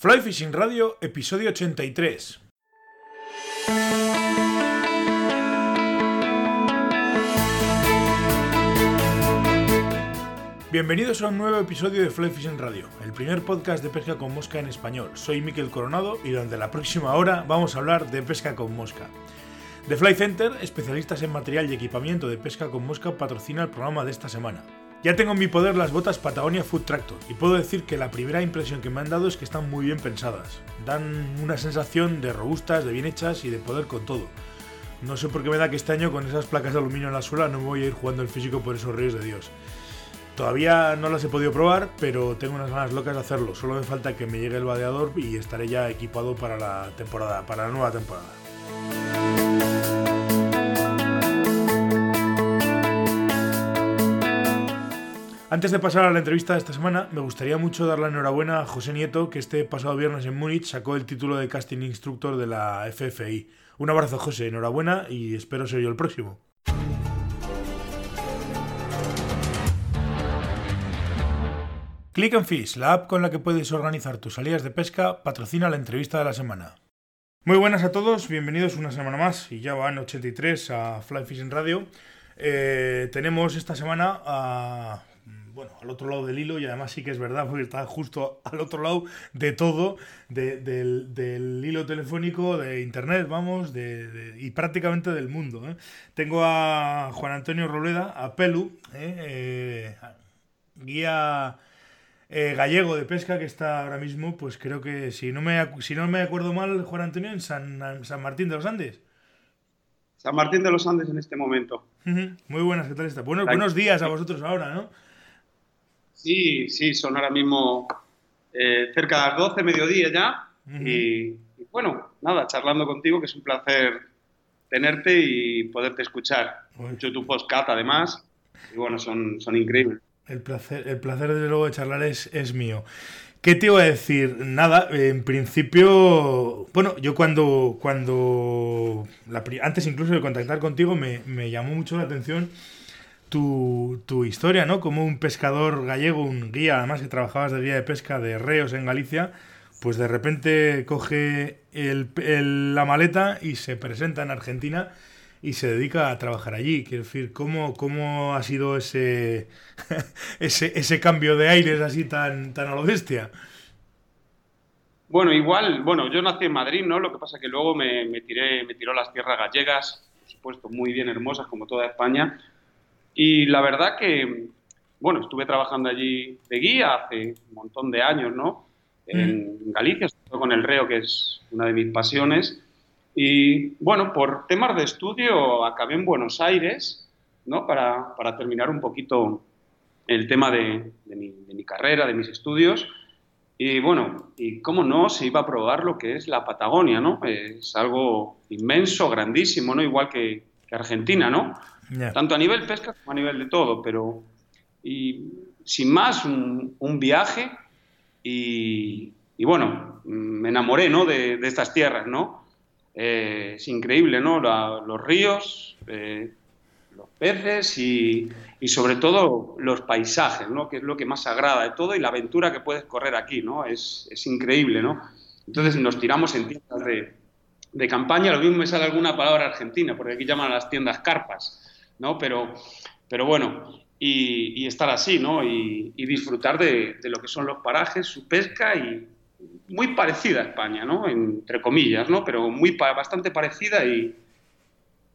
Fly Fishing Radio, episodio 83. Bienvenidos a un nuevo episodio de Fly Fishing Radio, el primer podcast de pesca con mosca en español. Soy Miquel Coronado y durante la próxima hora vamos a hablar de pesca con mosca. The Fly Center, especialistas en material y equipamiento de pesca con mosca, patrocina el programa de esta semana. Ya tengo en mi poder las botas Patagonia Food Tractor y puedo decir que la primera impresión que me han dado es que están muy bien pensadas. Dan una sensación de robustas, de bien hechas y de poder con todo. No sé por qué me da que este año con esas placas de aluminio en la suela no me voy a ir jugando el físico por esos ríos de Dios. Todavía no las he podido probar, pero tengo unas ganas locas de hacerlo. Solo me falta que me llegue el vadeador y estaré ya equipado para la temporada, para la nueva temporada. Antes de pasar a la entrevista de esta semana, me gustaría mucho dar la enhorabuena a José Nieto, que este pasado viernes en Múnich sacó el título de casting instructor de la FFI. Un abrazo, José, enhorabuena y espero ser yo el próximo. Click and Fish, la app con la que puedes organizar tus salidas de pesca, patrocina la entrevista de la semana. Muy buenas a todos, bienvenidos una semana más y ya van 83 a Fly Fishing Radio. Eh, tenemos esta semana a bueno, al otro lado del hilo y además sí que es verdad porque está justo al otro lado de todo, del, hilo telefónico, de internet, vamos, de, y prácticamente del mundo. ¿eh? Tengo a Juan Antonio Roleda, a Pelu, ¿eh? Eh, guía gallego de pesca que está ahora mismo, pues creo que si no me, si no me acuerdo mal, Juan Antonio, en San, San Martín de los Andes. San Martín de los Andes en este momento. Muy buenas, ¿qué tal está? Bueno, buenos días a vosotros ahora, ¿no? Sí, sí, son ahora mismo eh, cerca de las 12, mediodía ya. y, bueno, nada, charlando contigo, que es un placer tenerte y poderte escuchar. Mucho tu podcast, además. Y bueno, son, son increíbles. El placer, el placer, desde luego, de charlar es, es mío. ¿Qué te iba a decir? Nada, en principio, bueno, yo cuando, cuando antes incluso de contactar contigo me, me llamó mucho la atención tu, tu, historia, ¿no? Como un pescador gallego, un guía, además que trabajabas de guía de pesca de reos en Galicia, pues de repente coge el, la maleta y se presenta en Argentina y se dedica a trabajar allí. Quiero decir, ¿cómo, cómo ha sido ese, ese, ese cambio de aires así tan, tan a lo bestia? Bueno, igual, bueno, yo nací en Madrid, ¿no? Lo que pasa que luego me, me tiré, me tiró las tierras gallegas, por supuesto, muy bien hermosas, como toda España, y la verdad que, bueno, estuve trabajando allí de guía hace un montón de años, ¿no? En mm. Galicia, con el reo, que es una de mis pasiones. Y bueno, por temas de estudio acabé en Buenos Aires, ¿no? Para, para terminar un poquito el tema de, de, mi, de, mi, carrera, de mis estudios. Y bueno, y cómo no se iba a probar lo que es la Patagonia, ¿no? Es algo inmenso, grandísimo, ¿no? Igual que, que Argentina, ¿no? Tanto a nivel pesca como a nivel de todo, pero y sin más, un, viaje y, bueno, me enamoré ¿no? de, estas tierras, ¿no? Eh, es increíble, ¿no? los ríos, eh, los peces y, y, sobre todo los paisajes, ¿no? Que es lo que más agrada de todo y la aventura que puedes correr aquí, ¿no? Es, es increíble, ¿no? Entonces nos tiramos en tiendas de, de campaña, lo mismo me sale alguna palabra argentina, porque aquí llaman a las tiendas carpas ¿no? Pero, pero bueno, y, estar así, ¿no? Y, disfrutar de, lo que son los parajes, su pesca y muy parecida a España, ¿no? Entre comillas, ¿no? Pero muy bastante parecida y,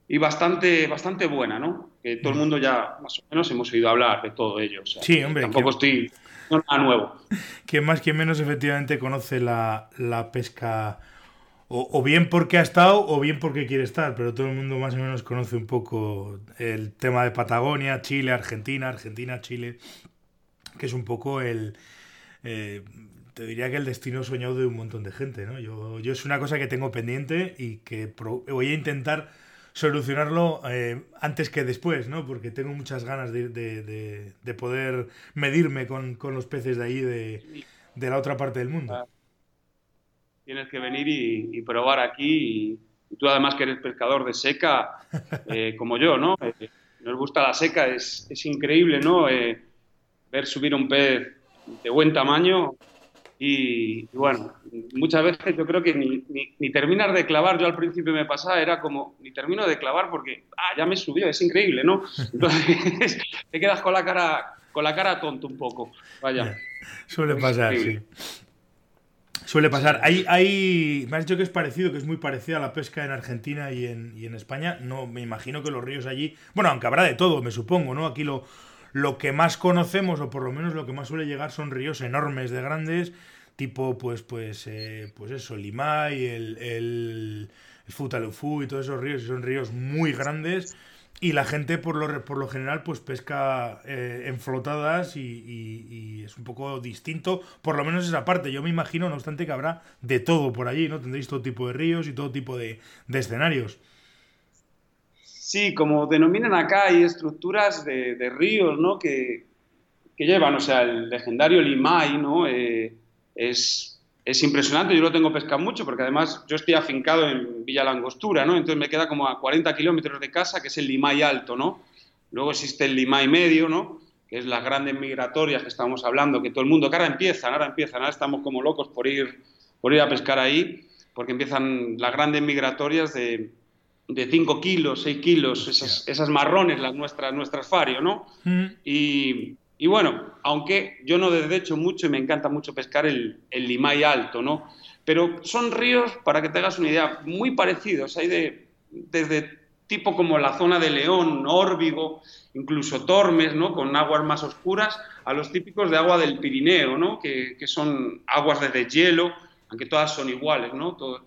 y bastante, bastante buena, ¿no? Que todo el mundo ya más o menos hemos oído hablar de todo ello. sí, hombre. Tampoco estoy no nada nuevo. Que más que menos efectivamente conoce la, la pesca o, bien porque ha estado o bien porque quiere estar, pero todo el mundo más o menos conoce un poco el tema de Patagonia, Chile, Argentina, Argentina, Chile, que es un poco el... Eh, te diría que el destino soñado de un montón de gente, ¿no? Yo, yo es una cosa que tengo pendiente y que voy a intentar solucionarlo eh, antes que después, ¿no? Porque tengo muchas ganas de, de, de, poder medirme con, con, los peces de ahí, de, de la otra parte del mundo. Tienes que venir y, probar aquí. Y, tú además que eres pescador de seca, eh, como yo, ¿no? Eh, nos gusta la seca, es, increíble, ¿no? Eh, ver subir un pez de buen tamaño Y, bueno, muchas veces yo creo que ni, ni, terminar de clavar, yo al principio me pasaba, era como, ni termino de clavar porque, ah, ya me subió, es increíble, ¿no? Entonces te quedas con la cara, con la cara tonto un poco, vaya. Suele pasar, sí. Suele pasar. Hay, hay, me has dicho que es parecido, que es muy parecido a la pesca en Argentina y en, y en España. No, me imagino que los ríos allí, bueno, aunque habrá de todo, me supongo, ¿no? Aquí lo, lo que más conocemos, o por lo menos lo que más suele llegar, son ríos enormes de grandes, tipo, pues, pues, eh, pues eso, Limay, el, el, el Futalufú y todos esos ríos, son ríos muy grandes. Y la gente, por lo, por lo general, pues pesca eh, en flotadas y, es un poco distinto, por lo menos esa parte. Yo me imagino, no obstante, que habrá de todo por allí, ¿no? Tendréis todo tipo de ríos y todo tipo de, de escenarios. Sí, como denominan acá, hay estructuras de, ríos, ¿no? Que, llevan, o sea, el legendario Limay, ¿no? Eh, es, impresionante, yo lo tengo pescado mucho, porque además yo estoy afincado en Villa Langostura, ¿no? Entonces me queda como a 40 kilómetros de casa, que es el Limay alto, ¿no? Luego existe el Limay medio, ¿no? Que es las grandes migratorias que estamos hablando, que todo el mundo, que ahora empiezan, ahora empiezan, ahora estamos como locos por ir, por ir a pescar ahí, porque empiezan las grandes migratorias de de 5 kilos, 6 kilos, esas, esas, marrones, las nuestras, nuestras Fario, ¿no? Mm. Y, y, bueno, aunque yo no hecho mucho y me encanta mucho pescar el, el limay alto, ¿no? Pero son ríos, para que te hagas una idea, muy parecidos. Hay de, desde tipo como la zona de León, Órbigo, incluso Tormes, ¿no? Con aguas más oscuras, a los típicos de agua del Pirineo, ¿no? Que, que son aguas de deshielo, aunque todas son iguales, ¿no? Todo,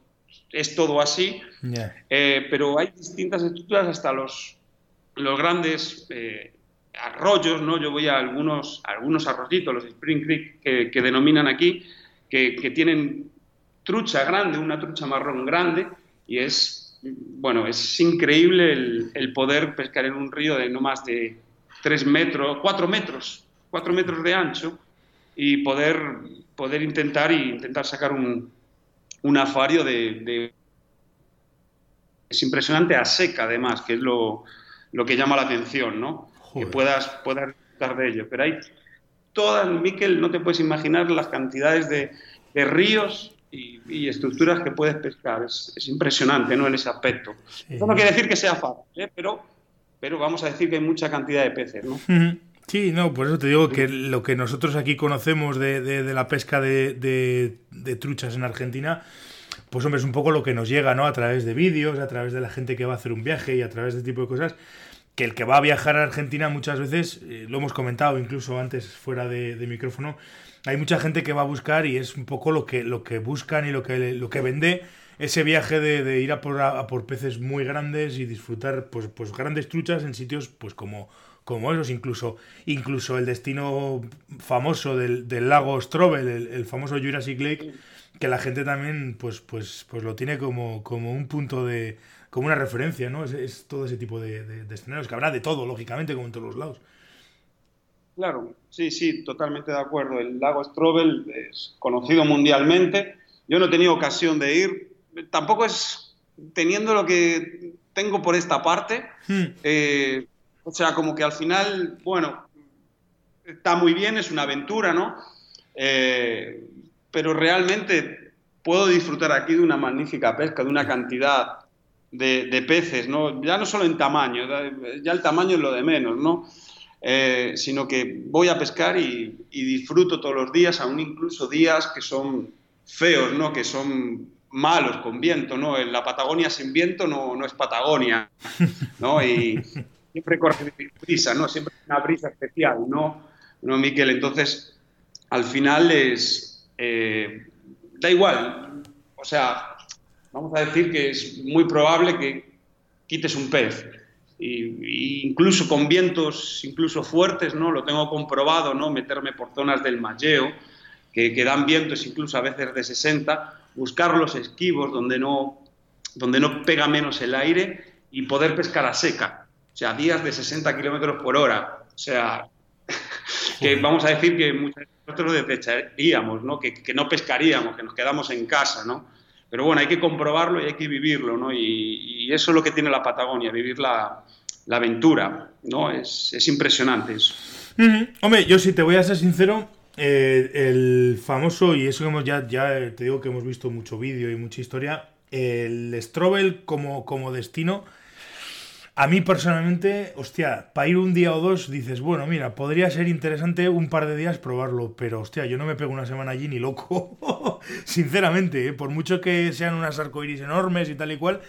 es todo así, eh, pero hay distintas estructuras hasta los, los grandes eh, arroyos, ¿no? Yo voy a algunos, algunos arroyitos, los Spring Creek que, denominan aquí, que, tienen trucha grande, una trucha marrón grande, y es, bueno, es increíble el, poder pescar en un río de no más de 3 metros, 4 metros, 4 metros de ancho, y poder, poder intentar, y intentar sacar un, un afario de, Es impresionante a seca, además, que es lo, que llama la atención, ¿no? Que puedas, puedas disfrutar de ello. Pero hay todas, Miquel, no te puedes imaginar las cantidades de, ríos y, estructuras que puedes pescar. Es, impresionante, ¿no? En ese aspecto. Eso no quiere decir que sea fácil, ¿eh? pero, pero vamos a decir que hay mucha cantidad de peces, ¿no? Sí, no, por eso te digo que lo que nosotros aquí conocemos de, de, la pesca de, de, truchas en Argentina, pues hombre, es un poco lo que nos llega, ¿no? A través de vídeos, a través de la gente que va a hacer un viaje y a través de este tipo de cosas, que el que va a viajar a Argentina muchas veces, eh, lo hemos comentado incluso antes fuera de, micrófono, hay mucha gente que va a buscar y es un poco lo que, lo que buscan y lo que, lo que vende ese viaje de, ir a por, a por peces muy grandes y disfrutar pues, pues grandes truchas en sitios pues como como esos, incluso, incluso el destino famoso del, lago Strobel, el, famoso Jurassic Lake, que la gente también pues, pues, pues lo tiene como, como un punto de, como una referencia, ¿no? Es, todo ese tipo de, escenarios, que habrá de todo, lógicamente, como en todos los lados. Claro, sí, sí, totalmente de acuerdo. El lago Strobel es conocido mundialmente. Yo no he tenido ocasión de ir. Tampoco es teniendo lo que tengo por esta parte. Hmm. Eh, o sea, como que al final, bueno, está muy bien, es una aventura, ¿no? Eh, pero realmente puedo disfrutar aquí de una magnífica pesca, de una cantidad de, peces, ¿no? Ya no solo en tamaño, ya el tamaño es lo de menos, ¿no? Eh, sino que voy a pescar y, disfruto todos los días, aún incluso días que son feos, ¿no? Que son malos con viento, ¿no? En la Patagonia sin viento no, no es Patagonia, ¿no? Y, siempre corre brisa, ¿no? Siempre una brisa especial, ¿no? ¿No, Miquel? Entonces, al final es... Eh, da igual, o sea, vamos a decir que es muy probable que quites un pez. Y, incluso con vientos incluso fuertes, ¿no? Lo tengo comprobado, ¿no? Meterme por zonas del Malleo, que, que dan vientos incluso a veces de 60, buscar los esquivos donde no, donde no pega menos el aire y poder pescar a seca. O sea, días de 60 kilómetros por hora. O sea, que vamos a decir que muchos de nosotros desecharíamos, ¿no? Que, no pescaríamos, que nos quedamos en casa, ¿no? Pero bueno, hay que comprobarlo y hay que vivirlo, ¿no? Y, eso es lo que tiene la Patagonia, vivir la, aventura, ¿no? Es, impresionante eso. Hombre, yo si te voy a ser sincero, eh, el famoso, y eso que hemos ya, ya te digo que hemos visto mucho vídeo y mucha historia, el Strobel como, como destino a mí personalmente, hostia, para ir un día o dos dices, bueno, mira, podría ser interesante un par de días probarlo, pero hostia, yo no me pego una semana allí ni loco. Sinceramente, ¿eh? por mucho que sean unas arcoiris enormes y tal y cual,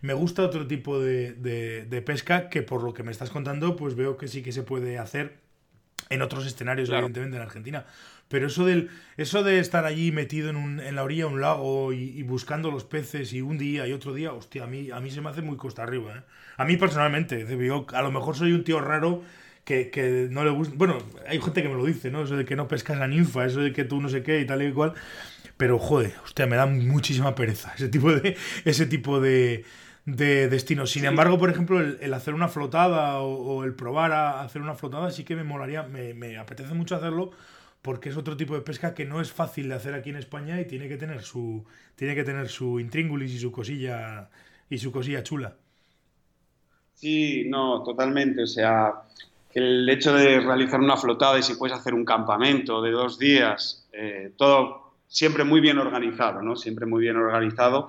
me gusta otro tipo de, de, pesca que por lo que me estás contando, pues veo que sí que se puede hacer en otros escenarios, evidentemente, en Argentina. Pero eso, del, eso de estar allí metido en, un, en la orilla de un lago y, buscando los peces y un día y otro día, hostia, a mí, a mí se me hace muy costa arriba. ¿eh? A mí personalmente, yo a lo mejor soy un tío raro que, no le gusta... Bueno, hay gente que me lo dice, ¿no? Eso de que no pescas a ninfa, eso de que tú no sé qué y tal y cual. Pero, joder, hostia, me da muchísima pereza ese tipo de, ese tipo de, de destinos. Sin embargo, por ejemplo, el, hacer una flotada o, el probar a hacer una flotada sí que me molaría, me, me apetece mucho hacerlo porque es otro tipo de pesca que no es fácil de hacer aquí en España y tiene que tener su tiene que tener su intríngulis y su cosilla y su cosilla chula. Sí, no, totalmente. O sea, el hecho de realizar una flotada y si puedes hacer un campamento de dos días, eh, todo siempre muy bien organizado, ¿no? Siempre muy bien organizado.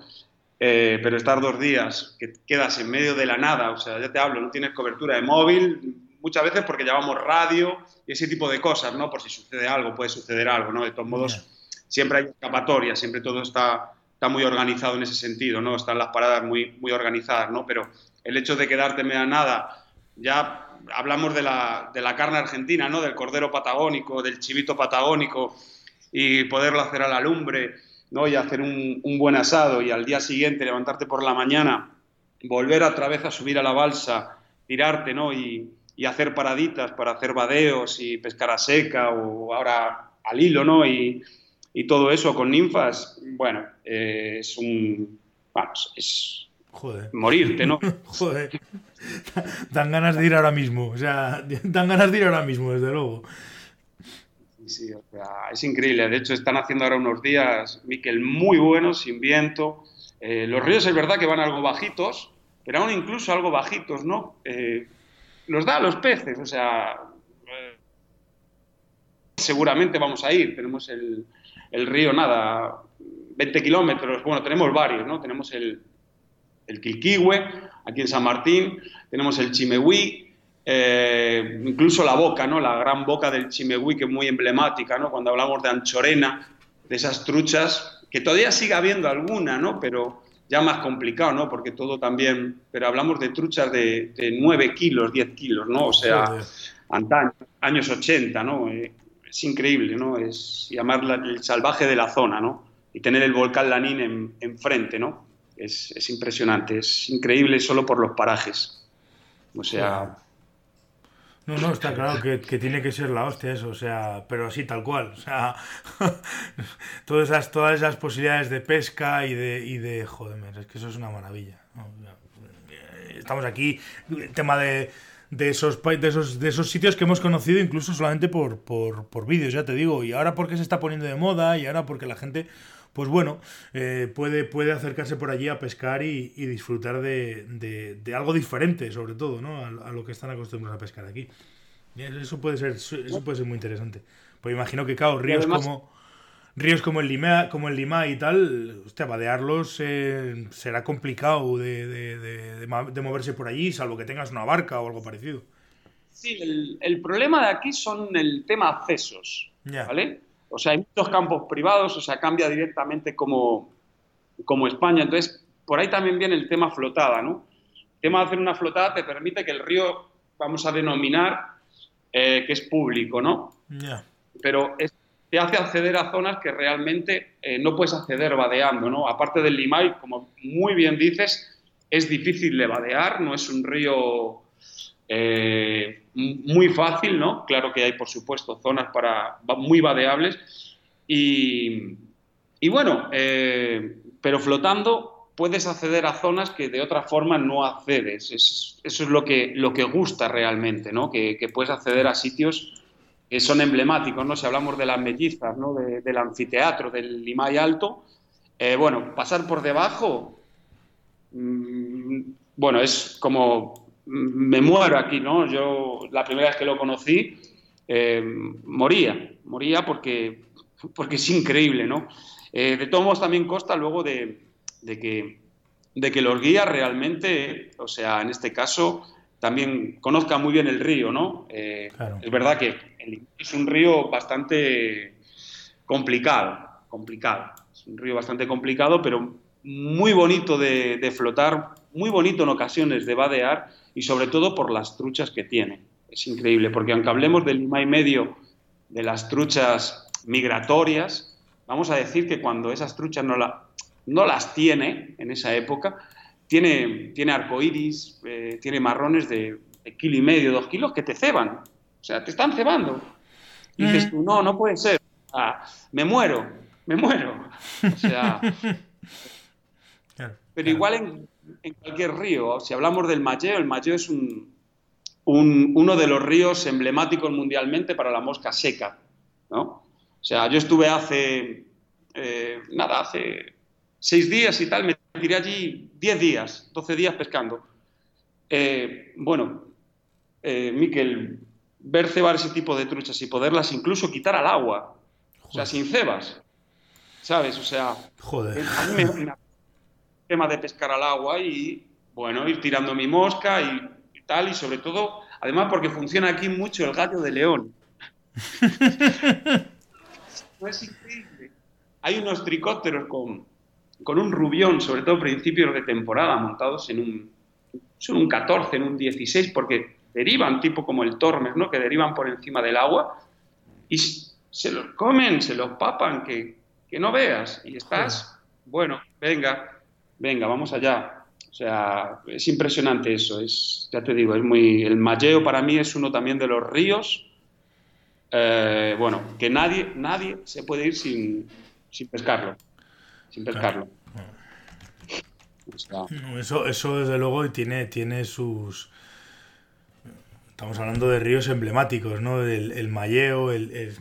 Eh, pero estar dos días que quedas en medio de la nada, o sea, ya te hablo, no tienes cobertura de móvil, muchas veces porque llevamos radio y ese tipo de cosas, ¿no? Por si sucede algo, puede suceder algo, ¿no? De todos modos, siempre hay escapatoria, siempre todo está, está muy organizado en ese sentido, ¿no? Están las paradas muy, muy organizadas, ¿no? Pero el hecho de quedarte media nada, ya hablamos de la, de la carne argentina, ¿no? Del cordero patagónico, del chivito patagónico y poderlo hacer a la lumbre, ¿no? Y hacer un, un buen asado y al día siguiente levantarte por la mañana, volver otra vez a subir a la balsa, tirarte, ¿no? Y, y hacer paraditas para hacer vadeos y pescar a seca o ahora al hilo, ¿no? Y, y todo eso con ninfas, bueno, eh, es un... Vamos, es... Joder. Morirte, ¿no? Joder. Dan ganas de ir ahora mismo, o sea, dan ganas de ir ahora mismo, desde luego. Sí, o sea, es increíble. De hecho, están haciendo ahora unos días, Miquel, muy buenos, sin viento. Eh, los ríos es verdad que van algo bajitos, pero aún incluso algo bajitos, ¿no? Eh, los da a los peces, o sea, seguramente vamos a ir, tenemos el, río, nada, 20 kilómetros, bueno, tenemos varios, ¿no? Tenemos el, el Quilquihue, aquí en San Martín, tenemos el Chimehuí, eh, incluso la boca, ¿no? La gran boca del Chimehuí, que es muy emblemática, ¿no? Cuando hablamos de anchorena, de esas truchas, que todavía sigue habiendo alguna, ¿no? Pero ya más complicado, ¿no? Porque todo también, pero hablamos de truchas de, 9 kilos, 10 kilos, ¿no? O sea, años 80, ¿no? Eh, es increíble, ¿no? Es llamarla el salvaje de la zona, ¿no? Y tener el volcán Lanín enfrente, ¿no? Es, es, impresionante, es increíble solo por los parajes. O sea, no, no, está claro que, tiene que ser la hostia eso, o sea, pero así tal cual, o sea, todas esas, todas posibilidades de pesca y de, y de, joder, es que eso es una maravilla. Estamos aquí, el tema de, de, esos, de, esos, de esos sitios que hemos conocido incluso solamente por, por, por vídeos, ya te digo, y ahora porque se está poniendo de moda y ahora porque la gente pues bueno, eh, puede, puede acercarse por allí a pescar y, disfrutar de, algo diferente, sobre todo, ¿no? A, lo que están acostumbrados a pescar aquí. Eso puede ser, eso puede ser muy interesante. Pues imagino que, claro, ríos como ríos como el Lima, como el Lima y tal, hostia, vadearlos eh, será complicado de, moverse por allí, salvo que tengas una barca o algo parecido. Sí, el, problema de aquí son el tema accesos, ¿vale? O sea, hay muchos campos privados, o sea, cambia directamente como, como España. Entonces, por ahí también viene el tema flotada, ¿no? El tema de hacer una flotada te permite que el río, vamos a denominar, eh, que es público, ¿no? Pero te hace acceder a zonas que realmente eh, no puedes acceder vadeando, ¿no? Aparte del Limay, como muy bien dices, es difícil de vadear, no es un río eh, muy fácil, ¿no? Claro que hay, por supuesto, zonas para muy vadeables. Y, bueno, eh, pero flotando puedes acceder a zonas que de otra forma no accedes. eso es lo que, lo que gusta realmente, ¿no? Que, puedes acceder a sitios que son emblemáticos, ¿no? Si hablamos de las mellizas, ¿no? del anfiteatro, del Limay Alto, eh, bueno, pasar por debajo, mm, bueno, es como me muero aquí, ¿no? Yo la primera vez que lo conocí, eh, moría, moría porque, porque es increíble, ¿no? Eh, de todos modos también consta luego de, que, de que los guías realmente, o sea, en este caso, también conozcan muy bien el río, ¿no? Eh, es verdad que es un río bastante complicado, complicado. Es un río bastante complicado, pero muy bonito de, de flotar, muy bonito en ocasiones de vadear y sobre todo por las truchas que tiene. Es increíble, porque aunque hablemos del lima y medio de las truchas migratorias, vamos a decir que cuando esas truchas no, la, no las tiene en esa época, tiene, tiene arcoíris, eh, tiene marrones de, kilo y medio, dos kilos que te ceban. O sea, te están cebando. Y dices tú, no, no puede ser. me muero, me muero. O sea. pero igual en, en, cualquier río, si hablamos del Malleo, el Malleo es un, uno de los ríos emblemáticos mundialmente para la mosca seca. ¿no? O sea, yo estuve hace, eh, nada, hace seis días y tal, me tiré allí diez días, doce días pescando. Eh, bueno, eh, Miquel, ver cebar ese tipo de truchas y poderlas incluso quitar al agua, o sea, sin cebas, ¿sabes? O sea, Joder. a mí me, tema de pescar al agua y, bueno, ir tirando mi mosca y tal, y sobre todo, además porque funciona aquí mucho el gallo de león. es increíble. Hay unos tricópteros con, con un rubión, sobre todo principios de temporada, montados en un, son un 14, en un 16, porque derivan, tipo como el Tormes, ¿no? que derivan por encima del agua, y se los comen, se los papan, que, que no veas, y estás, bueno, venga, venga, vamos allá. O sea, es impresionante eso. Es, ya te digo, es muy. El Malleo para mí es uno también de los ríos. Eh, bueno, que nadie, nadie se puede ir sin, sin pescarlo. Sin pescarlo. eso, eso desde luego tiene, tiene sus. Estamos hablando de ríos emblemáticos, ¿no? El, el Malleo, el,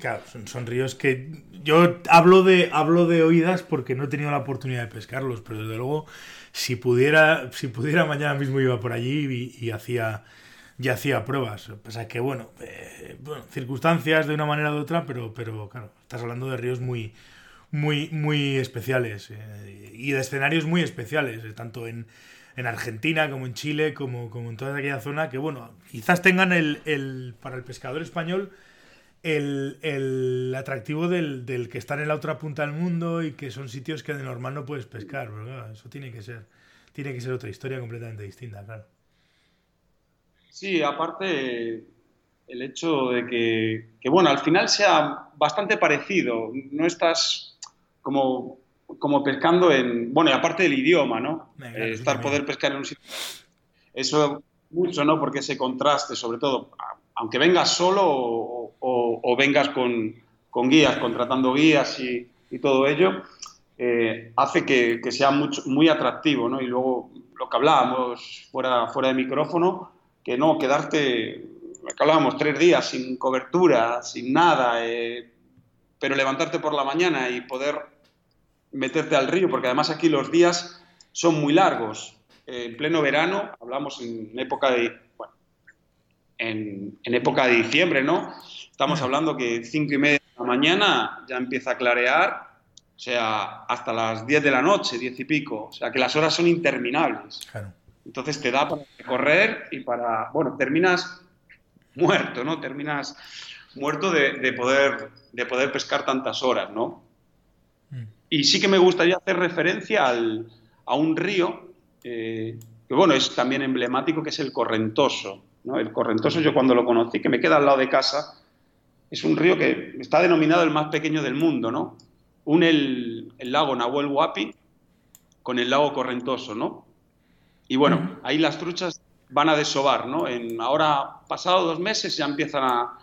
son, ríos que yo hablo de hablo de oídas porque no he tenido la oportunidad de pescarlos, pero desde luego si pudiera, si pudiera mañana mismo iba por allí y, hacía ya hacía pruebas. Pasa que bueno, eh, circunstancias de una manera u otra, pero, pero claro, estás hablando de ríos muy, muy, muy especiales eh, y de escenarios muy especiales, eh, tanto en, en, Argentina como en Chile, como, como en toda aquella zona, que bueno, quizás tengan el, el para el pescador español el, el atractivo del, del, que está en la otra punta del mundo y que son sitios que de normal no puedes pescar, eso tiene que ser, tiene que ser otra historia completamente distinta, claro. Sí, aparte el hecho de que, que bueno, al final sea bastante parecido, no estás como, como pescando en, bueno, y aparte del idioma, ¿no? Eh, estar poder pescar en un sitio, eso mucho, ¿no? Porque ese contraste, sobre todo, aunque vengas solo o, vengas con, guías, contratando guías y, todo ello, eh, hace que, sea muy atractivo, ¿no? Y luego lo que hablábamos fuera, fuera de micrófono, que no, quedarte, lo que hablábamos, tres días sin cobertura, sin nada, eh, pero levantarte por la mañana y poder meterte al río, porque además aquí los días son muy largos. en pleno verano, hablamos en época de en, época de diciembre, ¿no? Estamos mm. hablando que cinco y media de la mañana ya empieza a clarear, o sea, hasta las 10 de la noche, diez y pico, o sea, que las horas son interminables. Entonces te da para correr y para, bueno, terminas muerto, ¿no? Terminas muerto de, poder, de poder pescar tantas horas, ¿no? Y sí que me gustaría hacer referencia a un río, eh, que bueno, es también emblemático, que es el Correntoso. El Correntoso, yo cuando lo conocí, que me queda al lado de casa, es un río que está denominado el más pequeño del mundo, ¿no? Une el, lago Nahuel Huapi con el lago Correntoso, ¿no? Y bueno, ahí las truchas van a desovar, ¿no? En, ahora, pasado dos meses, ya empiezan a,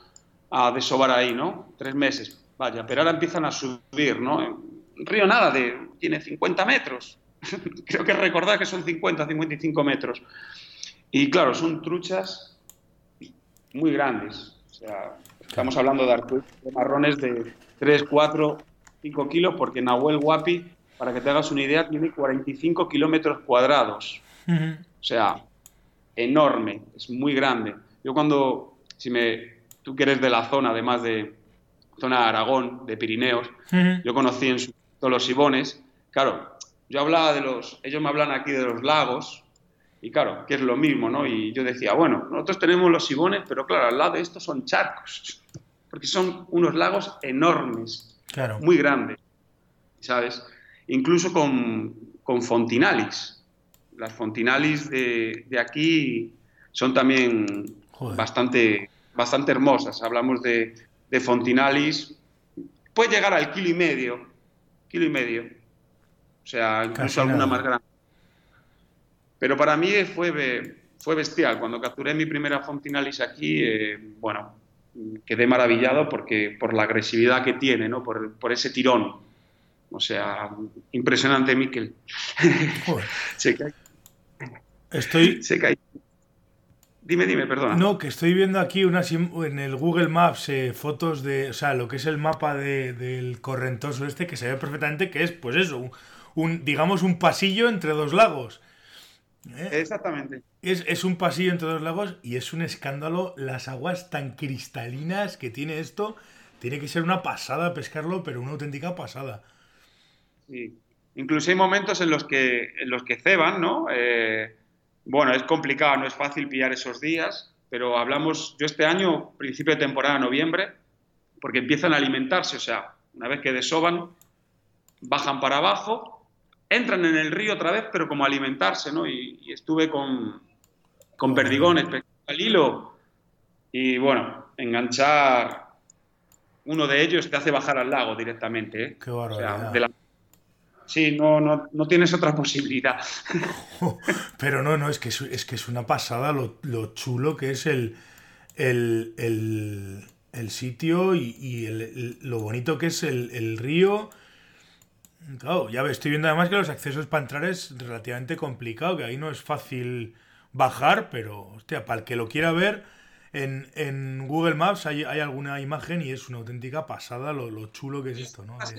a desovar ahí, ¿no? Tres meses, vaya, pero ahora empiezan a subir, ¿no? Río nada, de, tiene 50 metros. Creo que recordar que son 50, 55 metros. Y claro, son truchas muy grandes. O sea, estamos hablando de, de marrones de 3, 4, 5 kilos, porque Nahuel Guapi, para que te hagas una idea, tiene 45 kilómetros cuadrados. O sea, enorme, es muy grande. Yo cuando, si me tú que eres de la zona, además de zona de Aragón, de Pirineos, yo conocí en su, todos los Sibones, claro, yo hablaba de los, ellos me hablan aquí de los lagos, y claro, que es lo mismo, ¿no? Y yo decía, bueno, nosotros tenemos los Sibones, pero claro, al lado de estos son charcos, porque son unos lagos enormes, Claro. muy grandes, ¿sabes? Incluso con, con fontinalis. Las fontinalis de, de aquí son también Joder. bastante, bastante hermosas. Hablamos de, de fontinalis, puede llegar al kilo y medio, kilo y medio. O sea, incluso Casi alguna nada. más grande. Pero para mí fue, fue bestial. Cuando capturé mi primera fontinalis aquí, eh, bueno, quedé maravillado porque, por la agresividad que tiene, ¿no? por, por ese tirón. O sea, impresionante, Miquel. Joder. se cae, Estoy, se cae. Dime, dime, perdona. No, que estoy viendo aquí unas en el Google Maps eh, fotos de, o sea, lo que es el mapa de- del correntoso este, que se ve perfectamente que es, pues eso, un, un- digamos un pasillo entre dos lagos. ¿eh? Exactamente. Es, es un pasillo entre dos lagos y es un escándalo las aguas tan cristalinas que tiene esto. Tiene que ser una pasada pescarlo, pero una auténtica pasada. Sí. Incluso hay momentos en los que, en los que ceban, ¿no? Eh, bueno, es complicado, no es fácil pillar esos días, pero hablamos, yo este año, principio de temporada, noviembre, porque empiezan a alimentarse, o sea, una vez que desoban, bajan para abajo, entran en el río otra vez, pero como a alimentarse, ¿no? Y, y estuve con, con perdigones, al hilo, y bueno, enganchar uno de ellos te hace bajar al lago directamente, ¿eh? Qué O sea, barbaridad. de la- Sí, no, no, no tienes otra posibilidad. Pero no, no, es que es, es que es una pasada lo, lo chulo que es el, el, el, el sitio y, y el- el- lo bonito que es el, el río. Claro, ya ves, estoy viendo además que los accesos para entrar es relativamente complicado, que ahí no es fácil bajar, pero, hostia, para el que lo quiera ver, en, en Google Maps hay, hay alguna imagen y es una auténtica pasada lo, lo chulo que es esto, ¿no? Es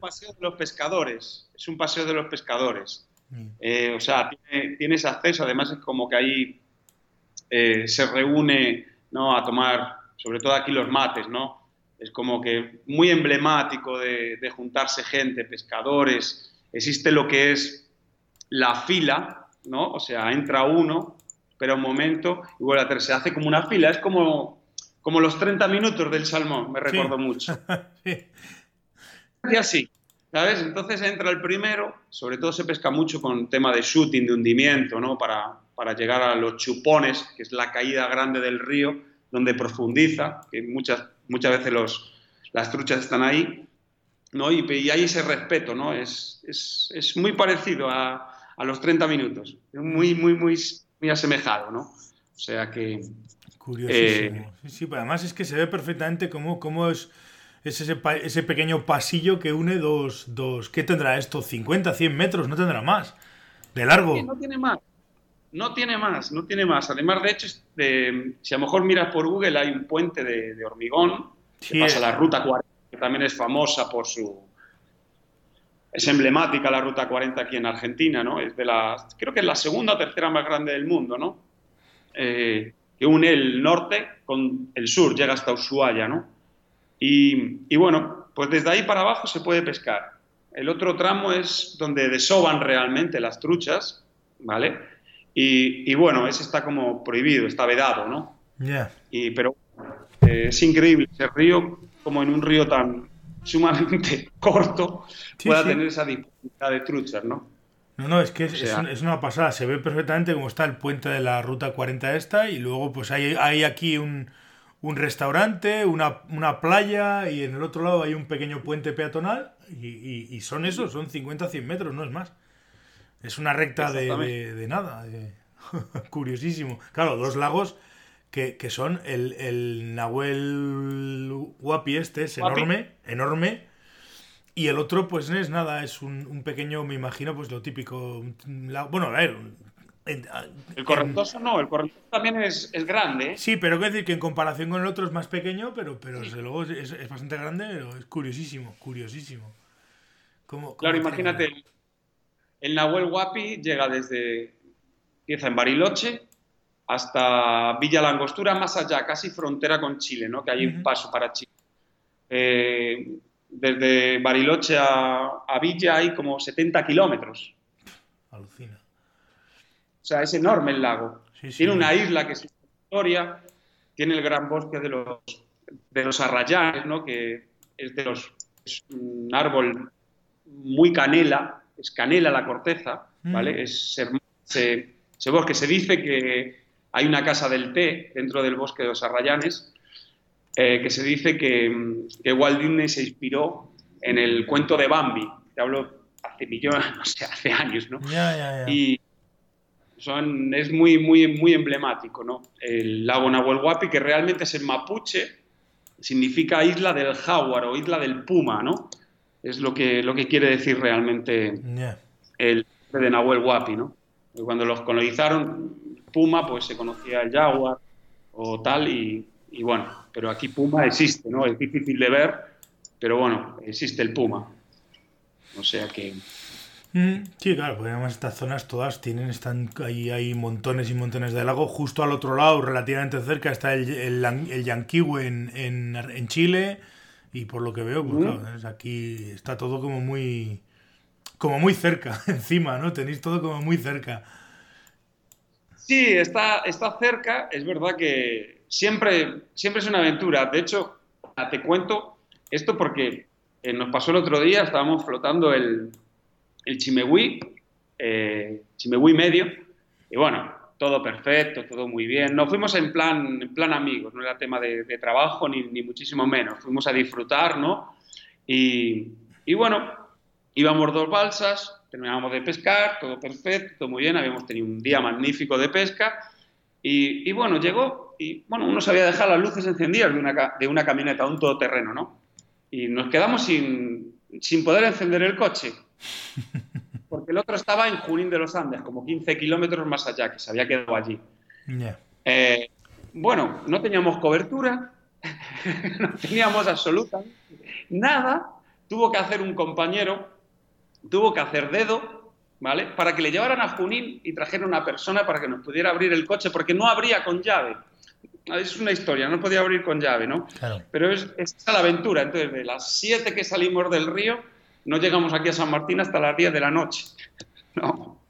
paseo de los pescadores. Es un paseo de los pescadores. Mm. Eh, o sea, tiene- tienes acceso, además es como que ahí eh, se reúne ¿no? a tomar, sobre todo aquí los mates, ¿no? Es como que muy emblemático de, de juntarse gente, pescadores. Existe lo que es la fila, ¿no? O sea, entra uno, espera un momento y vuelve a hacer. Se hace como una fila, es como, como los 30 minutos del salmón, me recuerdo mucho. Sí. Y así, ¿sabes? Entonces entra el primero, sobre todo se pesca mucho con tema de shooting, de hundimiento, ¿no? Para, para llegar a los chupones, que es la caída grande del río, donde profundiza, que muchas, muchas veces los, las truchas están ahí, ¿no? Y, y hay ese respeto, ¿no? Es, es, es muy parecido a, a los 30 minutos, muy, muy, muy, muy asemejado, ¿no? O sea que... Curiosísimo. Eh, sí, sí, pero además es que se ve perfectamente cómo, cómo es, es ese, pa- ese pequeño pasillo que une dos, dos... ¿Qué tendrá esto? ¿50, 100 metros? No tendrá más. De largo. Sí, no tiene más. No tiene más, no tiene más. Además, de hecho, de- si a lo mejor miras por Google, hay un puente de, de hormigón que pasa la Ruta 40, que también es famosa por su... Es emblemática la Ruta 40 aquí en Argentina, ¿no? Es de la, creo que es la segunda o tercera más grande del mundo, ¿no? Eh, que une el norte con el sur, llega hasta Ushuaia, ¿no? Y, y bueno, pues desde ahí para abajo se puede pescar. El otro tramo es donde desoban realmente las truchas, ¿vale? Y, y bueno, ese está como prohibido, está vedado, ¿no? Ya. Y, pero eh, es increíble ese río, como en un río tan sumamente corto, Sí, pueda sí. tener esa dificultad de truchas, ¿no? No, no, es que es, O sea- es un- es una pasada. Se ve perfectamente cómo está el puente de la ruta 40 esta y luego pues hay, hay aquí un, un restaurante, una, una playa y en el otro lado hay un pequeño puente peatonal y, y- y son esos, son 50-100 metros, no es más. Es una recta de, de- de nada. de- Curiosísimo. Claro, dos lagos que, que son el, el Nahuel Huapi este, es enorme, enorme. Y el otro, pues no es nada, es un, un pequeño, me imagino, pues lo típico. un bueno, a ver. En- El correntoso no, el correntoso también es, es grande, ¿eh? Sí, pero quiero decir que en comparación con el otro es más pequeño, pero, pero desde luego es, es- bastante grande, pero es curiosísimo, curiosísimo. ¿Cómo- cómo Claro, imagínate, el Nahuel Huapi llega desde, empieza en Bariloche hasta Villa Langostura, más allá, casi frontera con Chile, ¿no? que hay un paso para Chile. Eh, desde Bariloche a, Villa hay como 70 kilómetros. Alucina. Sea, es enorme el lago. tiene una isla que es historia, tiene el gran bosque de los, de los arrayanes, ¿no? que es de los es un árbol muy canela, es canela la corteza, ¿vale? Mm. Es ese, bosque. Se dice que hay una casa del té dentro del bosque de los Arrayanes, eh, que se dice que, que, Walt Disney se inspiró en el cuento de Bambi. Te hablo hace millones, no sé, hace años, ¿no? Y son, es muy, muy, muy emblemático, ¿no? El lago Nahuel Huapi, que realmente es en mapuche, significa isla del jaguar o isla del puma, ¿no? Es lo que, lo que quiere decir realmente el de Nahuel Huapi, ¿no? Cuando los colonizaron, puma, pues se conocía el jaguar o tal, y, bueno, pero aquí puma existe, ¿no? Es difícil de ver, pero bueno, existe el puma. O sea que... Mm, sí, claro, porque además estas zonas todas tienen, están ahí hay montones y montones de lago. Justo al otro lado, relativamente cerca, está el, el, en, en, Chile. Y por lo que veo, pues claro, aquí está todo como muy. como muy cerca, encima, ¿no? Tenéis todo como muy cerca. Sí, está, está cerca. Es verdad que siempre, siempre es una aventura. De hecho, te cuento esto porque eh, nos pasó el otro día, estábamos flotando el, el Chimehuí, eh, medio, y bueno, todo perfecto, todo muy bien. Nos fuimos en plan, en plan amigos, no era tema de, trabajo ni, ni, muchísimo menos. Fuimos a disfrutar, ¿no? Y, y, bueno, íbamos dos balsas, terminábamos de pescar, todo perfecto, todo muy bien, habíamos tenido un día magnífico de pesca. Y, y bueno, llegó y bueno, uno sabía dejar las luces encendidas de una, de una camioneta, un todoterreno, ¿no? Y nos quedamos sin, sin poder encender el coche. Porque el otro estaba en Junín de los Andes, como 15 kilómetros más allá, que se había quedado allí. Eh, bueno, no teníamos cobertura, no teníamos absolutamente nada. Tuvo que hacer un compañero, tuvo que hacer dedo, ¿vale? Para que le llevaran a Junín y trajeran una persona para que nos pudiera abrir el coche, porque no abría con llave. Es una historia, no podía abrir con llave, ¿no? Pero es, es la aventura. Entonces, de las 7 que salimos del río, no llegamos aquí a San Martín hasta las 10 de la noche. No.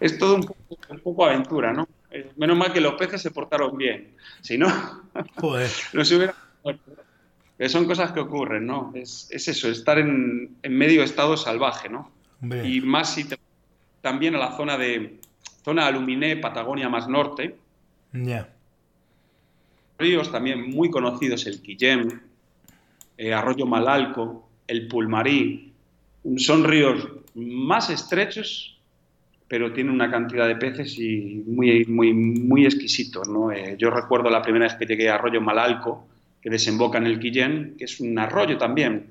Es todo un poco, aventura, ¿no? Eh, menos mal que los peces se portaron bien. Si no, no se hubiera... son cosas que ocurren, ¿no? Es, eso, estar en, medio estado salvaje, ¿no? Y más si te, también a la zona de zona Aluminé, Patagonia más norte. Ya. Ríos también muy conocidos, el Quillem, eh, Arroyo Malalco, el Pulmarí, son ríos más estrechos, pero tienen una cantidad de peces y muy, muy, muy exquisitos. ¿no? Eh, yo recuerdo la primera vez que llegué a Arroyo Malalco, que desemboca en el Quillén, que es un arroyo también.